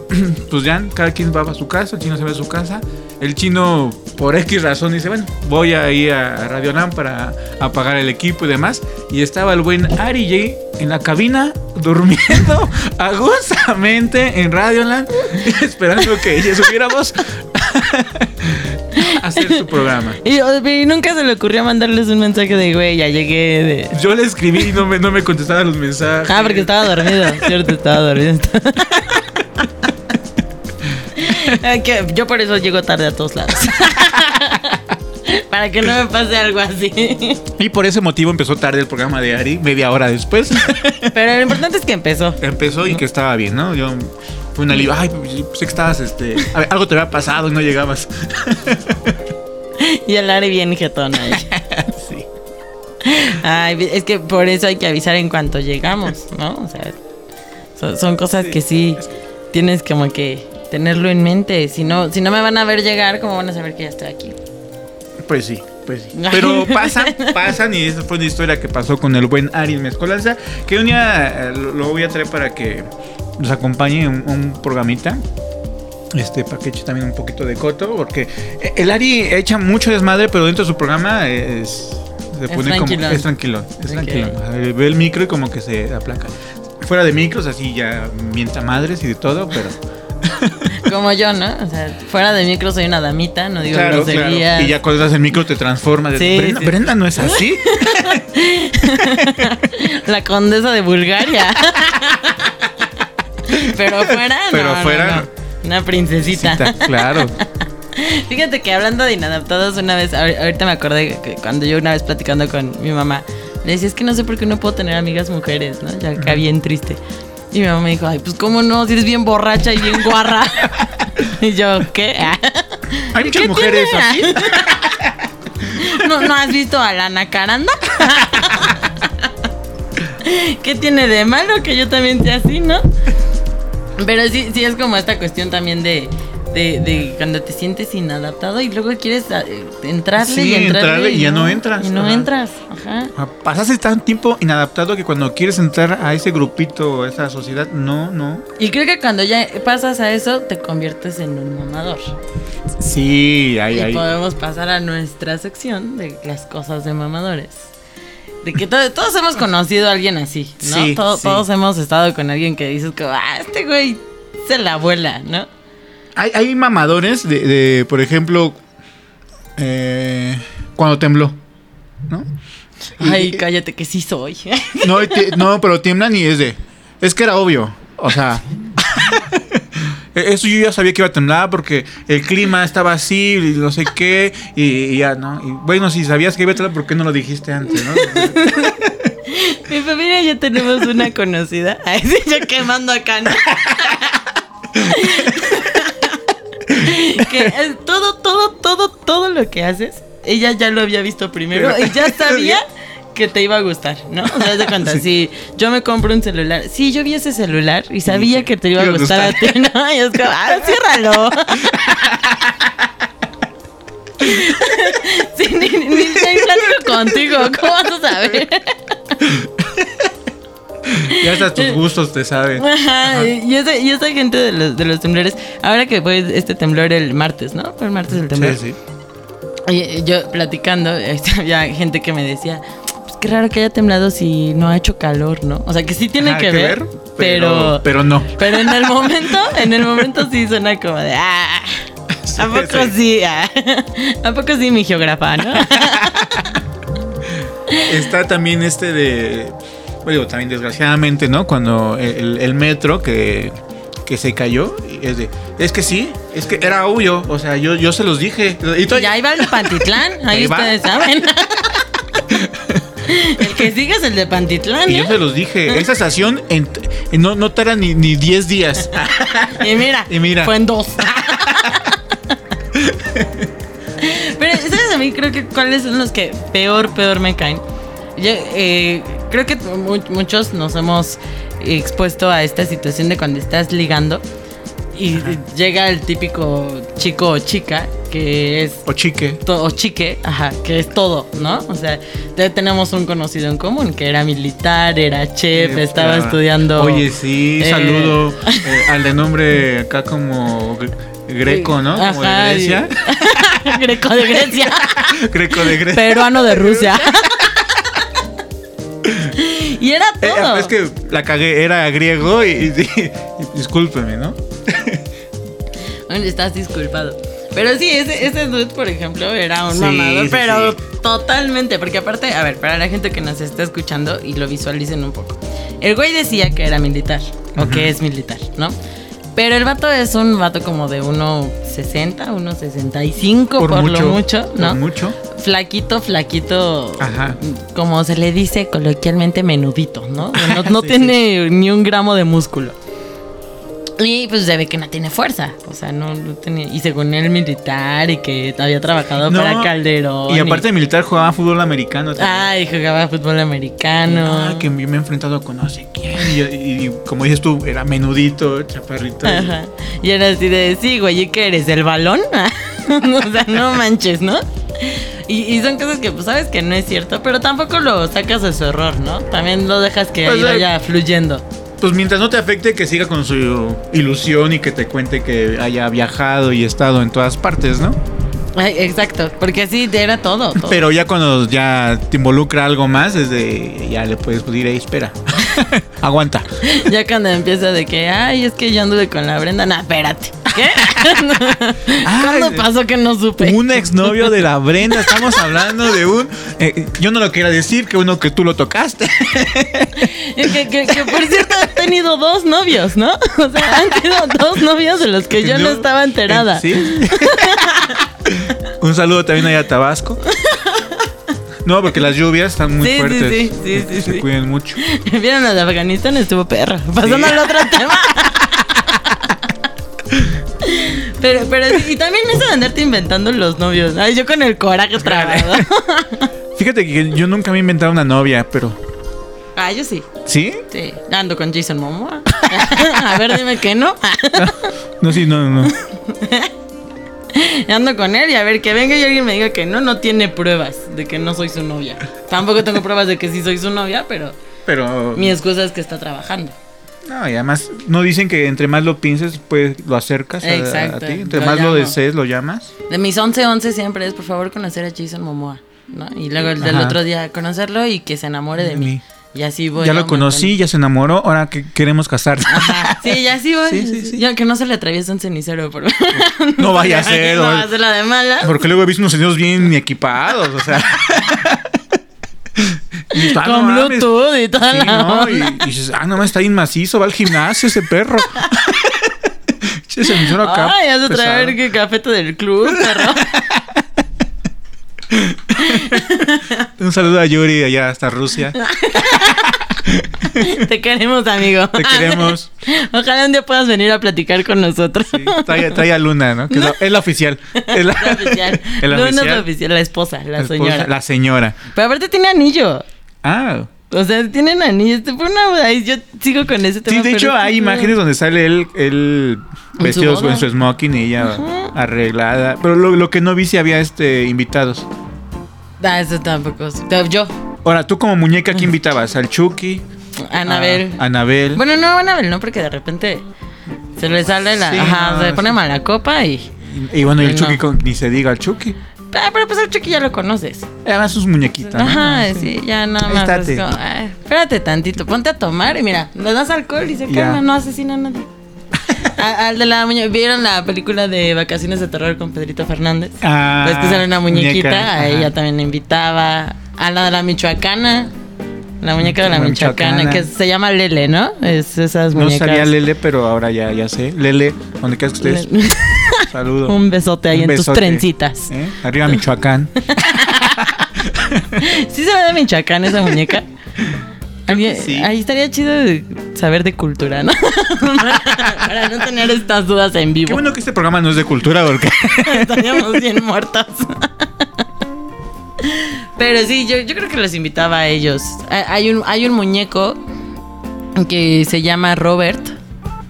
pues ya cada quien va a su casa, el chino se va a su casa. El chino, por X razón, dice, bueno, voy a ir a Radio Nam para apagar el equipo y demás. Y estaba el buen Ari J en la cabina, durmiendo agustamente en Radio Land, esperando que ella subiéramos a hacer su programa. Y, y nunca se le ocurrió mandarles un mensaje de, güey, ya llegué de... Yo le escribí y no me, no me contestaba los mensajes. Ah, porque estaba dormido, cierto, estaba dormido. Que yo por eso llego tarde a todos lados. Para que no me pase algo así. Y por ese motivo empezó tarde el programa de Ari, media hora después. Pero lo importante es que empezó. empezó y que estaba bien, ¿no? Yo fue un alivio. Ay, pues, sé que estabas, este. a ver, algo te había pasado y no llegabas. Y el Ari bien jetón ahí. sí. Ay, es que por eso hay que avisar en cuanto llegamos, ¿no? O sea, son, son cosas que sí tienes como que tenerlo en mente. Si no, si no me van a ver llegar, ¿cómo van a saber que ya estoy aquí? Pues sí, pues sí. Pero pasan, pasan, y esa fue una historia que pasó con el buen Ari Mezcolanza, que un día eh, lo, voy a traer para que nos acompañe un, un programita. Este, para que eche también un poquito de coto, porque el Ari echa mucho desmadre, pero dentro de su programa es. Se Es pone tranquilón. como. Es tranquilón. Es Ok. tranquilón. O sea, Ve el micro y como que se aplaca. Fuera de micros, así ya mienta madres y de todo, pero. Como yo, ¿no? O sea, fuera de micro soy una damita, no digo Claro, claro. groserías. Y ya cuando estás en micro te transformas. Sí, Brenda, sí. Brenda no es así. La condesa de Bulgaria. Pero fuera, Pero no, no, fuera, no. Una princesita. Claro. Fíjate que hablando de inadaptados, una vez, ahor- ahorita me acordé que cuando yo una vez platicando con mi mamá, le decía, es que no sé por qué no puedo tener amigas mujeres, ¿no? Ya acá bien triste. Y mi mamá me dijo, ay, pues cómo no, si eres bien borracha y bien guarra. y yo, ¿qué? Hay muchas ¿Qué mujeres así. ¿No, ¿No has visto a la Nacaranda? ¿Qué tiene de malo que yo también sea así, no? Pero sí, sí es como esta cuestión también de, de, de cuando te sientes inadaptado y luego quieres eh, entrarle Sí, y entrarle, entrarle y ya no entras. Y no Ajá. entras, ajá. Ah, Pasaste tan tiempo inadaptado que cuando quieres entrar a ese grupito, a esa sociedad, no, no. Y creo que cuando ya pasas a eso, te conviertes en un mamador. Sí, ahí, y ahí. podemos pasar a nuestra sección de las cosas de mamadores. De que to- todos hemos conocido a alguien así, ¿no? Sí, To- sí. Todos hemos estado con alguien que dices que, ah, este güey se la abuela, ¿no? Hay, hay mamadores de, de, por ejemplo, eh, cuando tembló, ¿no? Y- Ay, cállate que sí soy. No, te- no, pero tiemblan y es de. Es que era obvio. O sea. Eso yo ya sabía que iba a temblar porque el clima estaba así y no sé qué. Y, y ya, ¿no? Y bueno, si sabías que iba a temblar, ¿por qué no lo dijiste antes, no? Mi familia ya tenemos una conocida. Ay, sí, yo quemando acá, ¿no? que todo, todo, todo, todo lo que haces, ella ya lo había visto primero y ya sabía que te iba a gustar, ¿no? O sea, de cuenta, si yo me compro un celular, sí, yo vi ese celular y sabía que te iba a gustar a ti, ¿no? Y es como, ah, ciérralo. Sí, ni, ni, ni platico contigo, ¿cómo vas a saber? Ya hasta tus gustos te saben. Ajá, y esa, y esa gente de los, de los temblores, ahora que fue este temblor el martes, ¿no? Fue el martes el temblor. Sí, sí. Y yo platicando, este, había gente que me decía, pues qué raro que haya temblado si no ha hecho calor, ¿no? O sea, que sí tiene Ajá, que, ver, pero, pero no. pero en el momento, en el momento sí suena como de, ah, ¿a poco sí. sí? Ah, ¿A poco sí mi geógrafa, no? Está también este de. Digo, también desgraciadamente, ¿no? Cuando el, el metro que, que se cayó, es de. Es que sí, es que era obvio. O sea, yo, yo se los dije. Y to- Y ahí va el de Pantitlán, ahí, Ahí va. ustedes saben. el que sigue es el de Pantitlán, y yo ¿eh? se los dije. Esa estación en- en no, no tarda ni, ni 10 días. Y mira, Y mira. fue en dos. Pero, ¿sabes a mí creo que cuáles son los que peor, peor me caen? Yo, eh, creo que mu- muchos nos hemos expuesto a esta situación de cuando estás ligando y llega el típico chico o chica que es O chique. o chique, ajá, que es todo, ¿no? O sea, tenemos un conocido en común que era militar, era chef, Eh, estaba estudiando. Oye, sí, eh, saludo eh, al de nombre acá como gre- greco, ¿no? Como de Ajá, y- Grecia. Greco de Grecia. greco de Grecia. Peruano de Rusia. Y era Eh, todo. es que la cagué, era griego y, y- y- discúlpeme, ¿no? Bueno, estás disculpado. Pero sí, ese, ese dude, por ejemplo, era un Sí, mamador, sí, pero sí. totalmente. Porque aparte, a ver, para la gente que nos está escuchando y lo visualicen un poco. El güey decía que era militar, o que es militar, ¿no? Pero el vato es un vato como de 1,60, 1,65 por, lo mucho, ¿no? Por mucho. Flaquito, flaquito, Ajá. como se le dice coloquialmente, menudito, ¿no? No, no Sí, tiene ni un gramo de músculo. Y pues se ve que no tiene fuerza. O sea, no, no tenía. Y según él, militar y que había trabajado No, para Calderón. Y aparte de militar jugaba fútbol americano. también. Ay, jugaba fútbol americano. Ah, que me he enfrentado con no sé quién. Y, y- y como dices tú, era menudito, chaparrito. Ajá. Y era así de, sí, güey, ¿y qué eres? ¿El balón? o sea, no manches, ¿no? Y, y son cosas que pues sabes que no es cierto, pero tampoco lo sacas de su error, ¿no? También lo dejas que Pues, eh, vaya fluyendo. Pues mientras no te afecte, que siga con su ilusión y que te cuente que haya viajado y estado en todas partes, ¿no? Ay, exacto, porque así era todo. todo. Pero ya cuando ya te involucra algo más, desde ya le puedes decir, hey, espera, aguanta. Ya cuando empieza de que, ay, es que yo anduve con la Brenda. No, espérate. ¿Qué? ¿Cuándo Ay, pasó que no supe? Un exnovio de la Brenda, estamos hablando de un... eh, yo no lo quiero decir, que uno que tú lo tocaste. que, que- que, por cierto ha tenido dos novios, ¿no? O sea, han tenido dos novios de los que yo no, estaba enterada. Sí. un saludo también allá a Tabasco. No, porque las lluvias están muy Sí, fuertes. sí, sí, sí, Se sí. cuiden mucho. Vieron la de Afganistán, estuvo perra. Pasando al otro tema. Pero, pero y también eso de andarte inventando los novios. Ay, yo con el coraje trabado. Fíjate que yo nunca me he inventado una novia, pero... Ah, yo sí. ¿Sí? Sí, ando con Jason Momoa. A ver, dime que no. No, sí, no, no. Ando con él y a ver que venga y alguien me diga que no, no tiene pruebas de que no soy su novia. Tampoco tengo pruebas de que sí soy su novia, pero Pero... mi excusa es que está trabajando. No, y además no dicen que entre más lo pienses, pues lo acercas a- a, Exacto, ti. Entre lo más lo desees, lo llamas. De mis 11-11 siempre es, por favor, conocer a Jason Momoa. ¿no? Y luego el del Ajá. otro día conocerlo y que se enamore de De mí. mí. Y así voy. ya lo conocí, ya se enamoró, ahora que queremos casarnos. Ajá. Sí, ya sí voy. Sí, sí, sí. Ya que no se le atraviese un cenicero. Por... No vaya a ser, No va a ser la de mala. Porque luego he visto unos señores bien equipados, o sea. Y dices, ah, no Con mames. Bluetooth y toda Sí, la no, onda. y, y dices, ah, no, está bien macizo, va al gimnasio ese perro. Che, se me hizo acá Ay, has de traer que cafeta del club, perro. Un saludo a Yuri allá hasta Rusia. Te queremos, amigo. Te queremos. Ojalá un día puedas venir a platicar con nosotros. Sí, trae, trae a Luna, ¿no? Que es, la, es la oficial. Es la, La oficial. No, no es oficial. la oficial, la esposa, la, La esposa, señora. La señora. Pero aparte tiene anillo. Ah. O sea, tienen anillo. Este fue una. Yo sigo con ese tema. Sí, de hecho hay imágenes donde sale él, él su vestido boda. en su smoking y ella arreglada. Pero lo, lo que no vi si había este invitados. Ah, eso tampoco. Yo, Ahora, tú como muñeca, ¿qué invitabas? ¿Al Chucky? Anabel. A Anabel. Bueno, no, Anabel no, porque de repente se le sale la. Sí, ajá, no, se le pone mala copa y. y, y bueno, y el no. Chucky, con- ni se diga al Chucky. Ah, pero pues el Chucky ya lo conoces. Además, sus muñequitas. ¿no? Ajá, Sí. sí, ya nada más. estate. es como, ay, espérate tantito, ponte a tomar y mira, le das alcohol y se calma, no asesina a nadie. A- al de la muñeca, ¿vieron la película de Vacaciones de Terror con Pedrito Fernández? Ah, Pues que sale una muñequita, muñeca, a ajá. ella también la invitaba. A la de la Michoacana, la muñeca de la, La Michoacana, michoacana. que se llama Lele, ¿no? Es esas No muñecas. sabía Lele, pero ahora ya, ya sé. Lele, donde quieras que estés. Saludo. Un besote ahí Un en tus trencitas. ¿Eh? Arriba Michoacán. ¿Sí se ve de Michoacán esa muñeca? Sí. Ahí estaría chido de saber de cultura, ¿no? Para no tener estas dudas en vivo. Qué bueno que este programa no es de cultura, porque. Estaríamos bien muertos. Pero sí, yo, yo creo que los invitaba a ellos. Ha- Hay un, hay un muñeco que se llama Robert,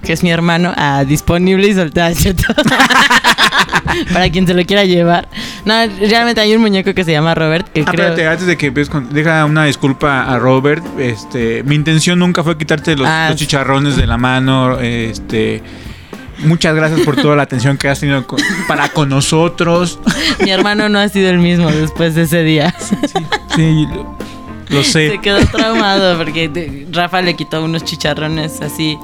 que es mi hermano, ah, disponible y soltado, ¿cierto? Para quien se lo quiera llevar. No, realmente hay un muñeco que se llama Robert que Ah, creo. espérate, antes de que empieces con... Deja una disculpa a Robert. Este, mi intención nunca fue quitarte los, Ah, los sí. chicharrones de la mano. Este, muchas gracias por toda la atención que has tenido con- para con nosotros. Mi hermano no ha sido el mismo después de ese día. Sí, lo, lo sé. Se quedó traumado porque Rafa le quitó unos chicharrones así.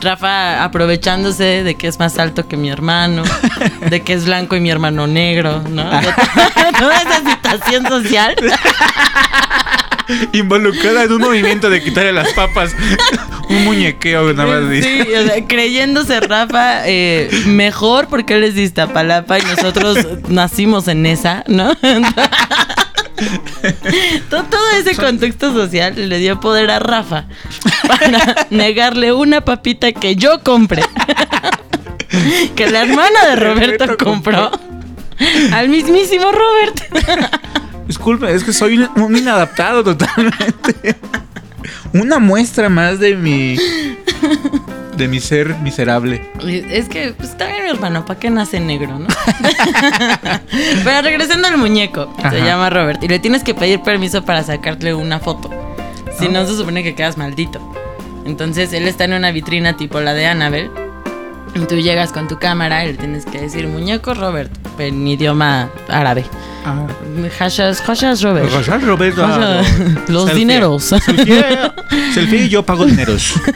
Rafa aprovechándose de que es más alto que mi hermano, de que es blanco y mi hermano negro, ¿no? Toda esa situación social. Involucrada en un movimiento de quitarle las papas. un muñequeo, nada más. Sí, o sea, creyéndose Rafa eh, mejor porque él es de Iztapalapa y nosotros nacimos en esa, ¿no? todo, todo ese contexto social le dio poder a Rafa para negarle una papita que yo compré. que la hermana de Roberto Roberto compró. Al mismísimo Robert. Disculpe, es que soy un inadaptado totalmente. Una muestra más de mi. de mi ser miserable. Es que, pues también mi hermano, ¿para qué nace negro, no? Pero regresando al muñeco, Ajá. se llama Robert, y le tienes que pedir permiso para sacarle una foto. Si no, se supone que quedas maldito. Entonces, él está en una vitrina tipo la de Annabelle. Y tú llegas con tu cámara y le tienes que decir muñeco Robert, en idioma árabe. Ah. Hashas, hashas Robert. Hasha- los Selfie. dineros. Selfie, selfie, yo pago dineros.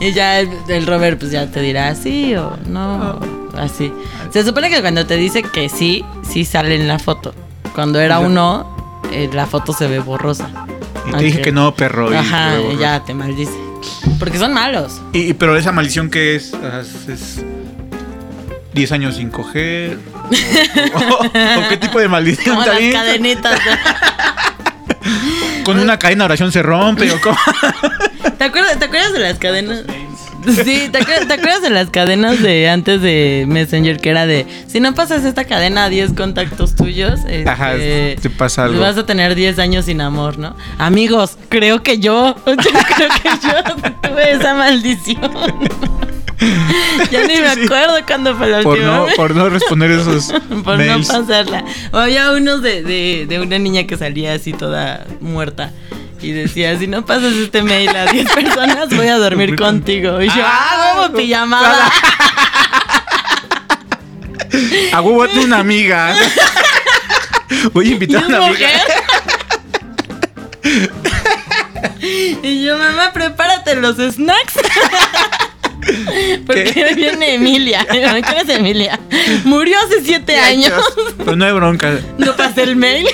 Y ya el, el Robert pues ya te dirá sí o no, así. Se supone que cuando te dice que sí, sí sale en la foto. Cuando era un no, eh, la foto se ve borrosa. Y te dije que no, perro. y Ajá, ya te maldice. Porque son malos. Y, y- pero esa maldición que es, Ah, es, es 10 años sin coger. O, o- o qué tipo de maldición Como las cadenitas. Con una cadena de oración se rompe o cómo. ¿Te acuerdas, ¿Te acuerdas de las cadenas? Sí, ¿te acuerdas, te acuerdas de las cadenas de antes de Messenger que era de si no pasas esta cadena a 10 contactos tuyos, Ajá, este, te pasa algo. Vas a tener 10 años sin amor, ¿no? Amigos, creo que yo, yo creo que yo tuve esa maldición. ya ni me Sí. acuerdo cuándo fue la Por última no, vez. por no responder esos Por mails. no pasarla. O había unos de, de, de una niña que salía así toda muerta. Y decía, si no pasas este mail a 10 personas, voy a dormir Dormir con- contigo. Y yo, Ah, ah, huevo, pijamada. A huevo tengo una amiga. Voy a ¿Y invitar a una amiga. mujer? y yo, mamá, prepárate los snacks. Porque viene Emilia. ¿Quién es Emilia? Murió hace 7 años. Pero no hay bronca. No pasé el mail.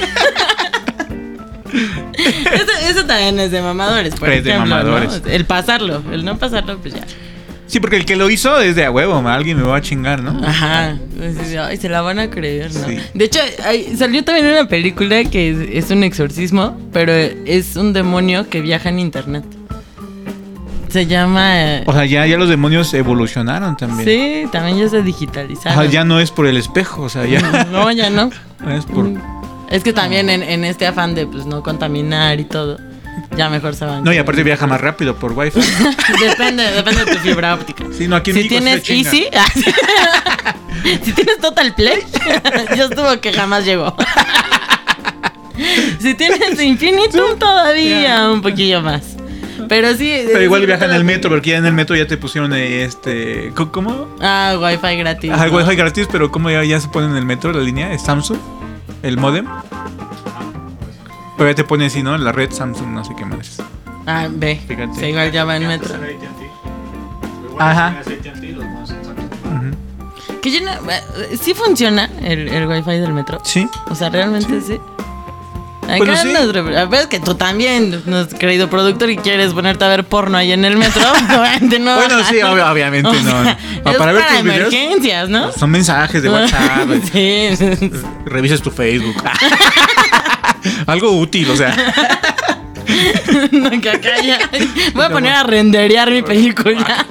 eso, eso también es de mamadores, por Es de ejemplo, ¿no? El pasarlo, el no pasarlo, pues ya. Sí, porque el que lo hizo es de a huevo. Alguien me va a chingar, ¿no? Ajá. Así, Ay, se la van a creer, ¿no? Sí. De hecho, hay- salió también una película que es, es un exorcismo, pero es un demonio que viaja en internet. Se llama. eh, O sea, ya, ya los demonios evolucionaron también. sí, también ya se digitalizaron. Ajá, ya no es por el espejo, o sea, ya No, ya no. es por... Es que también en, en este afán de pues no contaminar y todo, ya mejor se van. No, y aparte viaja más rápido por wifi. Depende, depende de tu fibra óptica. Sí, no, aquí en si México tienes se. Easy, si tienes Total Play, yo estuvo que jamás llegó. si tienes Infinitum, todavía un poquillo más. Pero sí. Pero igual sí, viaja en el metro, porque ya en el metro ya te pusieron eh, este... ¿cómo-. Ah, Wi-Fi gratis. El ¿no? wifi gratis, pero ¿cómo ya, ya se pone en el metro la línea? ¿Es Samsung? ¿El modem? Pero ya te pone así, ¿no? La red Samsung, no sé qué más. Ah, ve. Fíjate. Sí, igual ya va en metro. Ajá. Que yo no, eh, sí funciona el, el Wi-Fi del metro. Sí. O sea, realmente sí. Acá Bueno, sí. nos ves que tú también, querido productor, y quieres ponerte a ver porno ahí en el metro. Obviamente no. Bueno, sí, ob- obviamente O no. sea, Ah, para ver tus videos. emergencias, ¿no? Son mensajes de WhatsApp. sí. Revisas tu Facebook. Algo útil, o sea. No, que acá ya- Voy a poner a renderear mi película.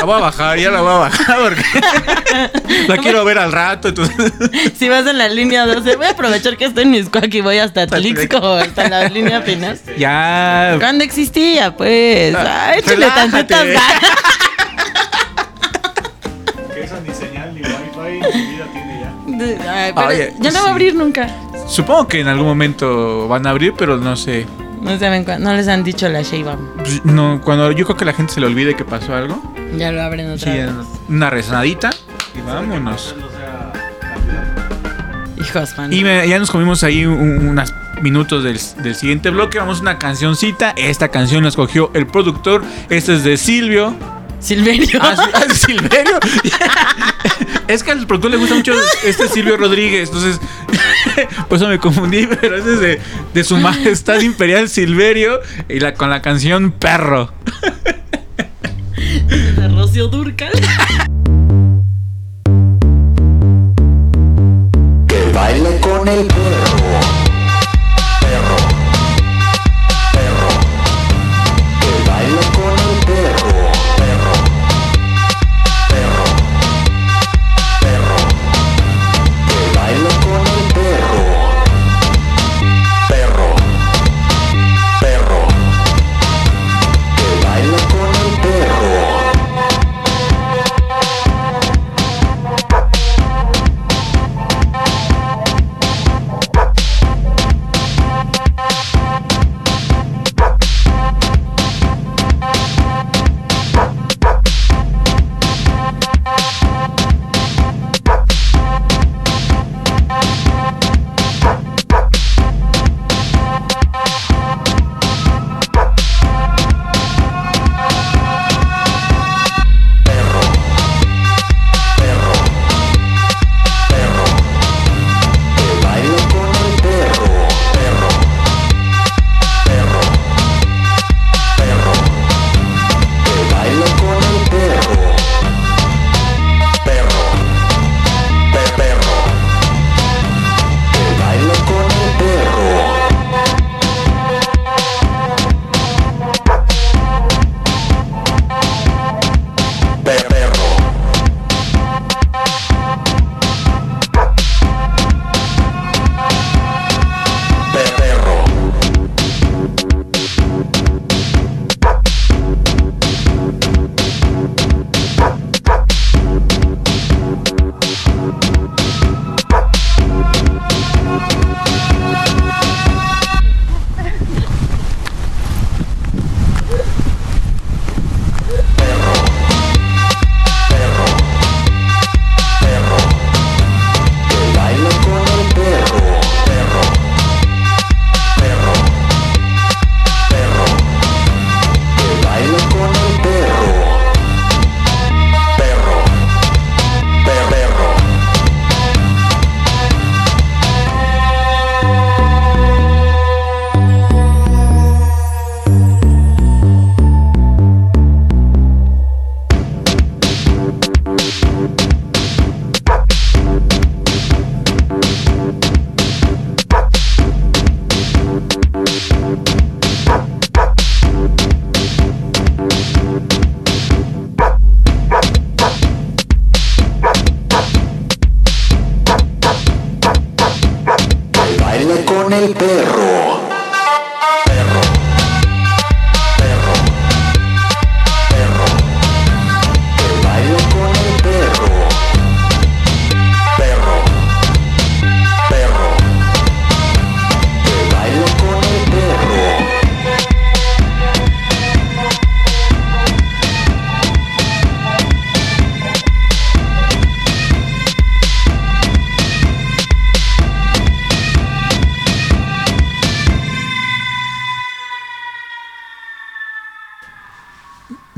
La voy a bajar, ya la voy a bajar porque la quiero ver al rato. Entonces, Si vas en la línea 12, voy a aprovechar que estoy en Miscuac y voy hasta Tlixco, hasta la línea final. ya. ¿Cuándo existía? Pues. Ah, Ay, échale tantitas ganas. Que esa ni señal ni wifi ni vida tiene ya. Ay, pero Oye, ya no va sí. a abrir nunca. Supongo que en algún momento van a abrir, pero no sé. No saben cuándo. No les han dicho la Sheinbaum. Pues, No, cuando yo creo que la gente se le olvide que pasó algo. Ya lo abren Sí, otra vez. una rezadita y vámonos. Hijos, man. Y me- ya nos comimos ahí un- unos minutos del, del siguiente bloque. Vamos a una cancioncita. Esta canción la escogió el productor. Este es de Silvio. Silverio. Ah, ah, Silverio. es que al productor le gusta mucho este Silvio Rodríguez. Entonces, por eso me confundí. Pero ese es de, de su majestad imperial Silverio. Y la, con la canción Perro. de Rocío Durcal. Que baile con el. Perro.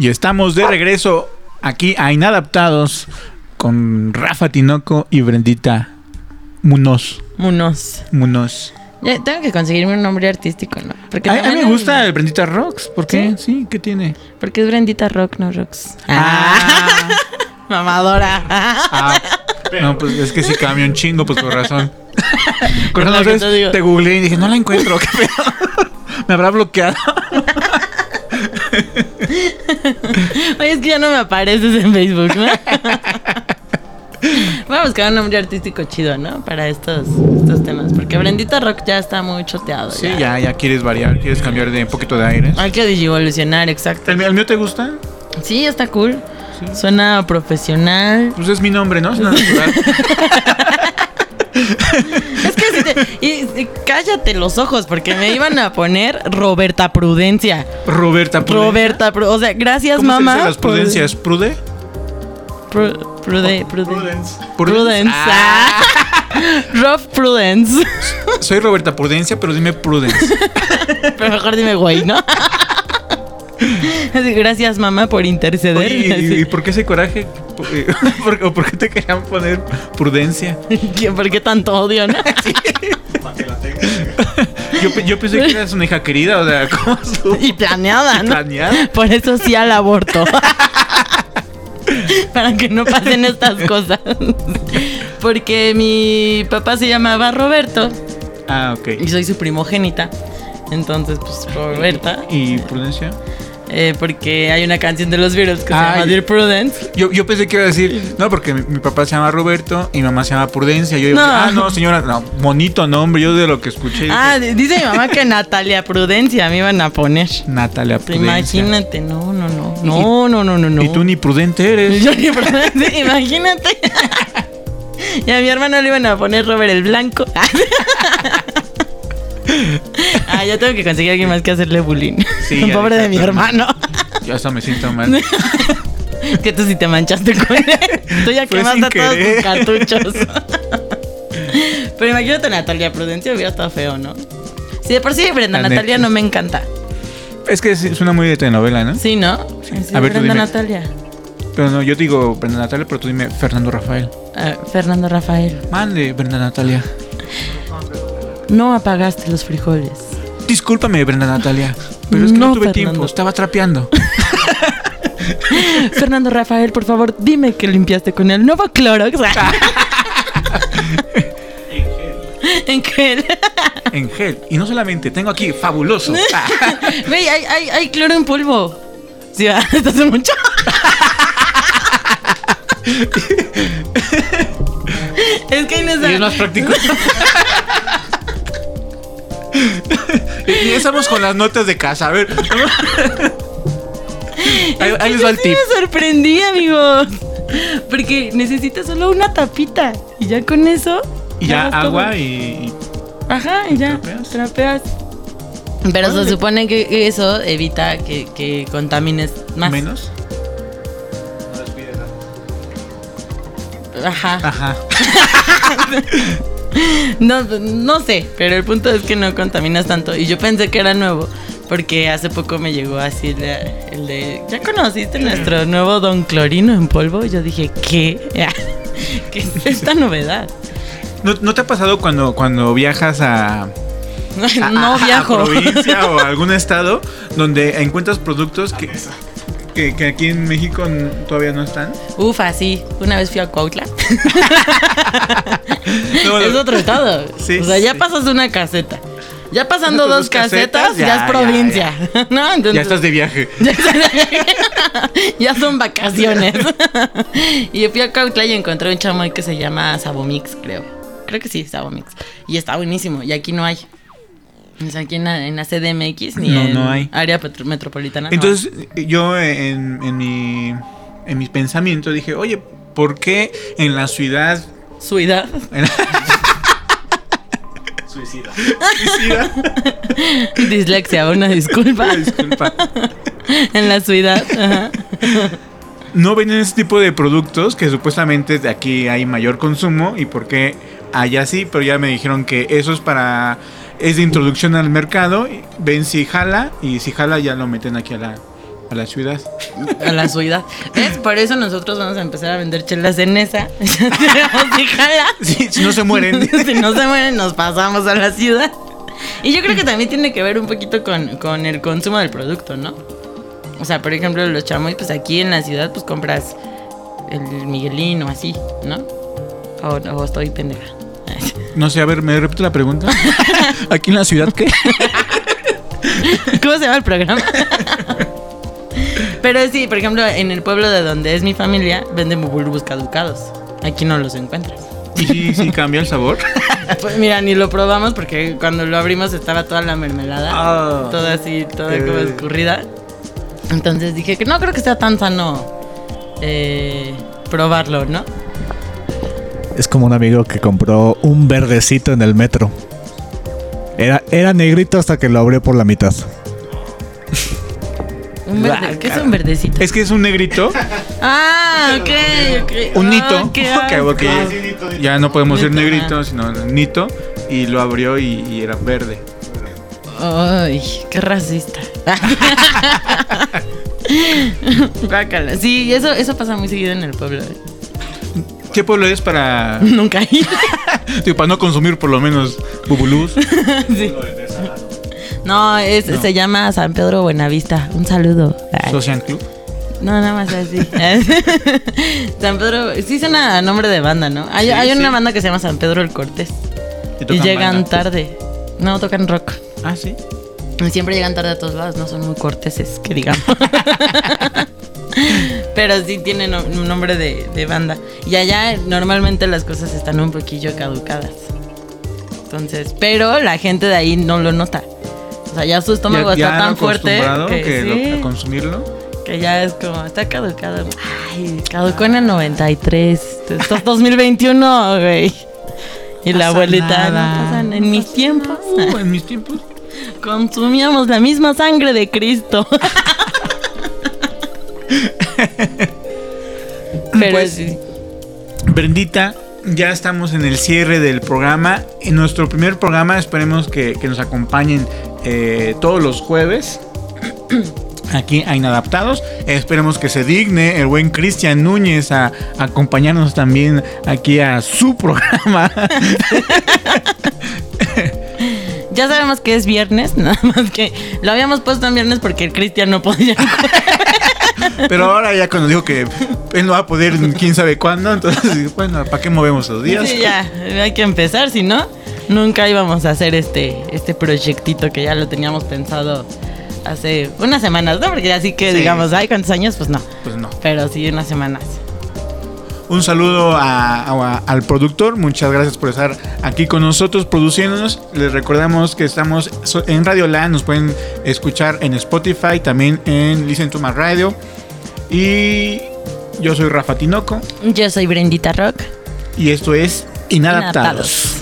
Y estamos de regreso aquí a Inadaptados con Rafa Tinoco y Brendita Munoz. Munoz. Munoz. Ya tengo que conseguirme un nombre artístico, ¿no? Porque A, a mí me hay- gusta el Brendita Rocks. ¿Por qué? Sí, ¿qué tiene? Porque es Brendita Rock, no Rocks. Ah, Mamadora. ah, no, pues es que sí cambia un chingo, pues con razón. Con razón, te te googleé y dije, no la encuentro, qué pedo. Me habrá bloqueado. Oye, es que ya no me apareces en Facebook, ¿no? Voy a buscar un nombre artístico chido, ¿no? Para estos, estos temas. Porque Brendita Rock ya está muy choteado. Sí, ya, ya quieres variar, quieres cambiar de un poquito de aire. Hay que digivolucionar, exacto. ¿El, mío- el mío te gusta? Sí, está cool. Suena profesional. Pues es mi nombre, ¿no? Es una natural. Es que y- y cállate los ojos porque me iban a poner Roberta Prudencia. Roberta Prudencia. Roberta, Pru- o sea, gracias ¿Cómo mamá. se dice las prudencias? ¿Prude? Pru- prude, prude. Prudence. Prudence. Ah, Ah. Rob Prudence. soy Roberta Prudencia, pero dime Prudence. Pero mejor dime güey, ¿no? Gracias mamá por interceder. Oye, ¿y, por qué ese coraje? ¿Por, o por qué te querían poner Prudencia? ¿Qué- ¿Por qué tanto odio, no? Yo, pe- yo pensé que eras una hija querida, o sea, ¿cómo estuvo? Y planeada, ¿no? planeada? Por eso sí al aborto. Para que no pasen estas cosas. Porque mi papá se llamaba Roberto Ah, ok. y soy su primogénita. Entonces, pues Roberta. ¿Y Prudencia? Eh, porque hay una canción de los Beatles que se llama Dear Prudence. Yo, yo pensé que iba a decir, no, porque mi, mi papá se llama Roberto y mi mamá se llama Prudencia. Yo digo, No. ah, no, señora, no, bonito nombre, yo de lo que escuché. Ah, dice mi mamá que Natalia Prudencia me iban a poner. Natalia Pero Prudencia. Imagínate, no, no, no. No, no, no, no, no. Y tú ni prudente eres. Yo ni Prudencia, imagínate. Y a mi hermano le iban a poner Robert el Blanco. Ah, ya tengo que conseguir a alguien más que hacerle bullying. Sí, Pobre de mi hermano. Yo hasta me siento mal. que tú sí te manchaste con él. Tú ya Fue quemaste sin todos tus cartuchos. Pero imagínate a Natalia Prudencia hubiera estado feo, ¿no? Sí, de por sí Brenda La Natalia neta. no me encanta. Es que sí, suena muy de telenovela, ¿no? Sí, ¿no? Sí, A ver, tú Brenda dime. Natalia. Pero no, yo digo Brenda Natalia, pero tú dime Fernando Rafael. Ah, Fernando Rafael. Mande, Brenda Natalia. No apagaste los frijoles. Discúlpame, Brenda Natalia. Pero es que no, No, tuve Fernando. tiempo, estaba trapeando. Fernando Rafael, por favor, dime que limpiaste con el nuevo Clorox. en gel. En gel. Y no solamente, tengo aquí fabuloso. Ah, Ve, hay, hay, hay cloro en polvo. Sí, va, esto hace mucho. es que Inés. y es más práctico. Y estamos con las notas de casa. A ver. ahí, ahí les va el tip. me sorprendí, amigos. Porque necesitas solo una tapita. Y ya con eso. Y ya todo. agua y. Ajá, y ya. ¿Trapeas? Trapeas. Pero se supone que eso evita que, que contamines más. menos. Ajá. Ajá. No, no sé, pero el punto es que no contaminas tanto. Y yo pensé que era nuevo, porque hace poco me llegó así el de, el de, ¿ya conociste nuestro nuevo Don Clorino en polvo? Y yo dije, ¿qué? ¿Qué es esta novedad? ¿No, no te ha pasado cuando, cuando viajas a, a- no a- a viajo. provincia o a algún estado donde encuentras productos que, que, que aquí en México todavía no están? Ufa, sí. Una vez fui a Cuautla. No, es otro estado. Sí, o sea, ya pasas una caseta. Ya pasando dos casetas, casetas, ya, ya, es ya, provincia. ¿No? Entonces- Ya estás de viaje. ya son vacaciones. y fui a Cautla y encontré un chamoy que se llama Sabomix, creo. Creo que sí, Sabomix. Y está buenísimo. Y aquí no hay. O sea, aquí en la, en la CDMX ni No, en no hay. área metropolitana. no Entonces, yo en, en mi, en mis pensamientos dije, oye, ¿por qué en la ciudad... hay. Su edad. en- Suicida. Dislexia, una disculpa. Disculpa. en la ciudad. Ajá. No venden ese tipo de productos que supuestamente de aquí hay mayor consumo y por qué allá sí, pero ya me dijeron que eso es para es de introducción al mercado, ven si jala y si jala ya lo meten aquí a la, a la ciudad. A la ciudad. ¿Ves? Por eso nosotros vamos a empezar a vender chelas en esa. Jalar. Sí, si no se mueren. si no se mueren, nos pasamos a la ciudad. Y yo creo que también tiene que ver un poquito con, con el consumo del producto, ¿no? O sea, por ejemplo, los chamoy, pues aquí en la ciudad, pues compras el Miguelín o así, ¿no? O, o estoy pendeja. No sé, a ver, me repito la pregunta. Aquí en la ciudad qué? ¿Cómo se llama el programa? Pero sí, por ejemplo, en el pueblo de donde es mi familia, venden bubulubus caducados. Aquí no los encuentras. ¿Y sí, sí cambia el sabor? Pues mira, ni lo probamos porque cuando lo abrimos estaba toda la mermelada. Ah. toda así, toda como Eh. escurrida. Entonces dije que no creo que sea tan sano eh, probarlo, ¿no? Es como un amigo que compró un verdecito en el metro. Era, era negrito hasta que lo abrió por la mitad. Un verde, ¿Qué es un verdecito? Es que es un negrito, Ah, ok, ok. un Ah, nito. asco. que ya no podemos ser Nito, negrito, sino nito. Y lo abrió y, y era verde. Ay, qué racista. Sí, eso, eso pasa muy seguido en el pueblo. ¿Qué pueblo es para, Nunca digo, para no consumir por lo menos bubulús? Sí. No, es, se llama San Pedro Buenavista. Un saludo. Social Club. No, nada más así. San Pedro, sí suena a nombre de banda, ¿no? Hay, Sí, hay una banda que se llama San Pedro el Cortés. Y llegan banda. tarde. No, tocan rock. Ah, sí. Siempre llegan tarde a todos lados, no son muy corteses, que digamos. Pero sí tienen no- un nombre de, de banda. Y allá normalmente las cosas están un poquillo caducadas. Entonces, pero la gente de ahí no lo nota. O sea, ya su estómago Ya- ya está tan fuerte que, que lo- sí, a consumirlo. que ya es como, está caducado. Ay, caducó en el 93. Esto es 2021, güey. Y la Pasa abuelita, nada. no pasan en mis tiempos. Uh, en mis tiempos. Consumíamos la misma sangre de Cristo. Pero Pues, sí. Brendita, ya estamos en el cierre del programa. En nuestro primer programa esperemos que, que nos acompañen eh, todos los jueves. Aquí a Inadaptados. Esperemos que se digne el buen Cristian Núñez a, a acompañarnos también aquí a su programa. Ya sabemos que es viernes, nada más que lo habíamos puesto en viernes porque el Cristian no podía. Pero ahora ya cuando dijo que él no va a poder quién sabe cuándo, entonces, bueno, ¿para qué movemos los días? Sí, ya, hay que empezar, si no, nunca íbamos a hacer este, este proyectito que ya lo teníamos pensado hace unas semanas, ¿no? Porque así que Sí. digamos, ay, ¿cuántos años? Pues no. Pues no. Pero sí, unas semanas. Un saludo a- a- al productor, muchas gracias por estar aquí con nosotros produciéndonos. Les recordamos que estamos en Radio La, nos pueden escuchar en Spotify, también en Listen to My Radio. Y yo soy Rafa Tinoco Yo soy Brendita Rock. y esto es Inadaptados. Inadaptados.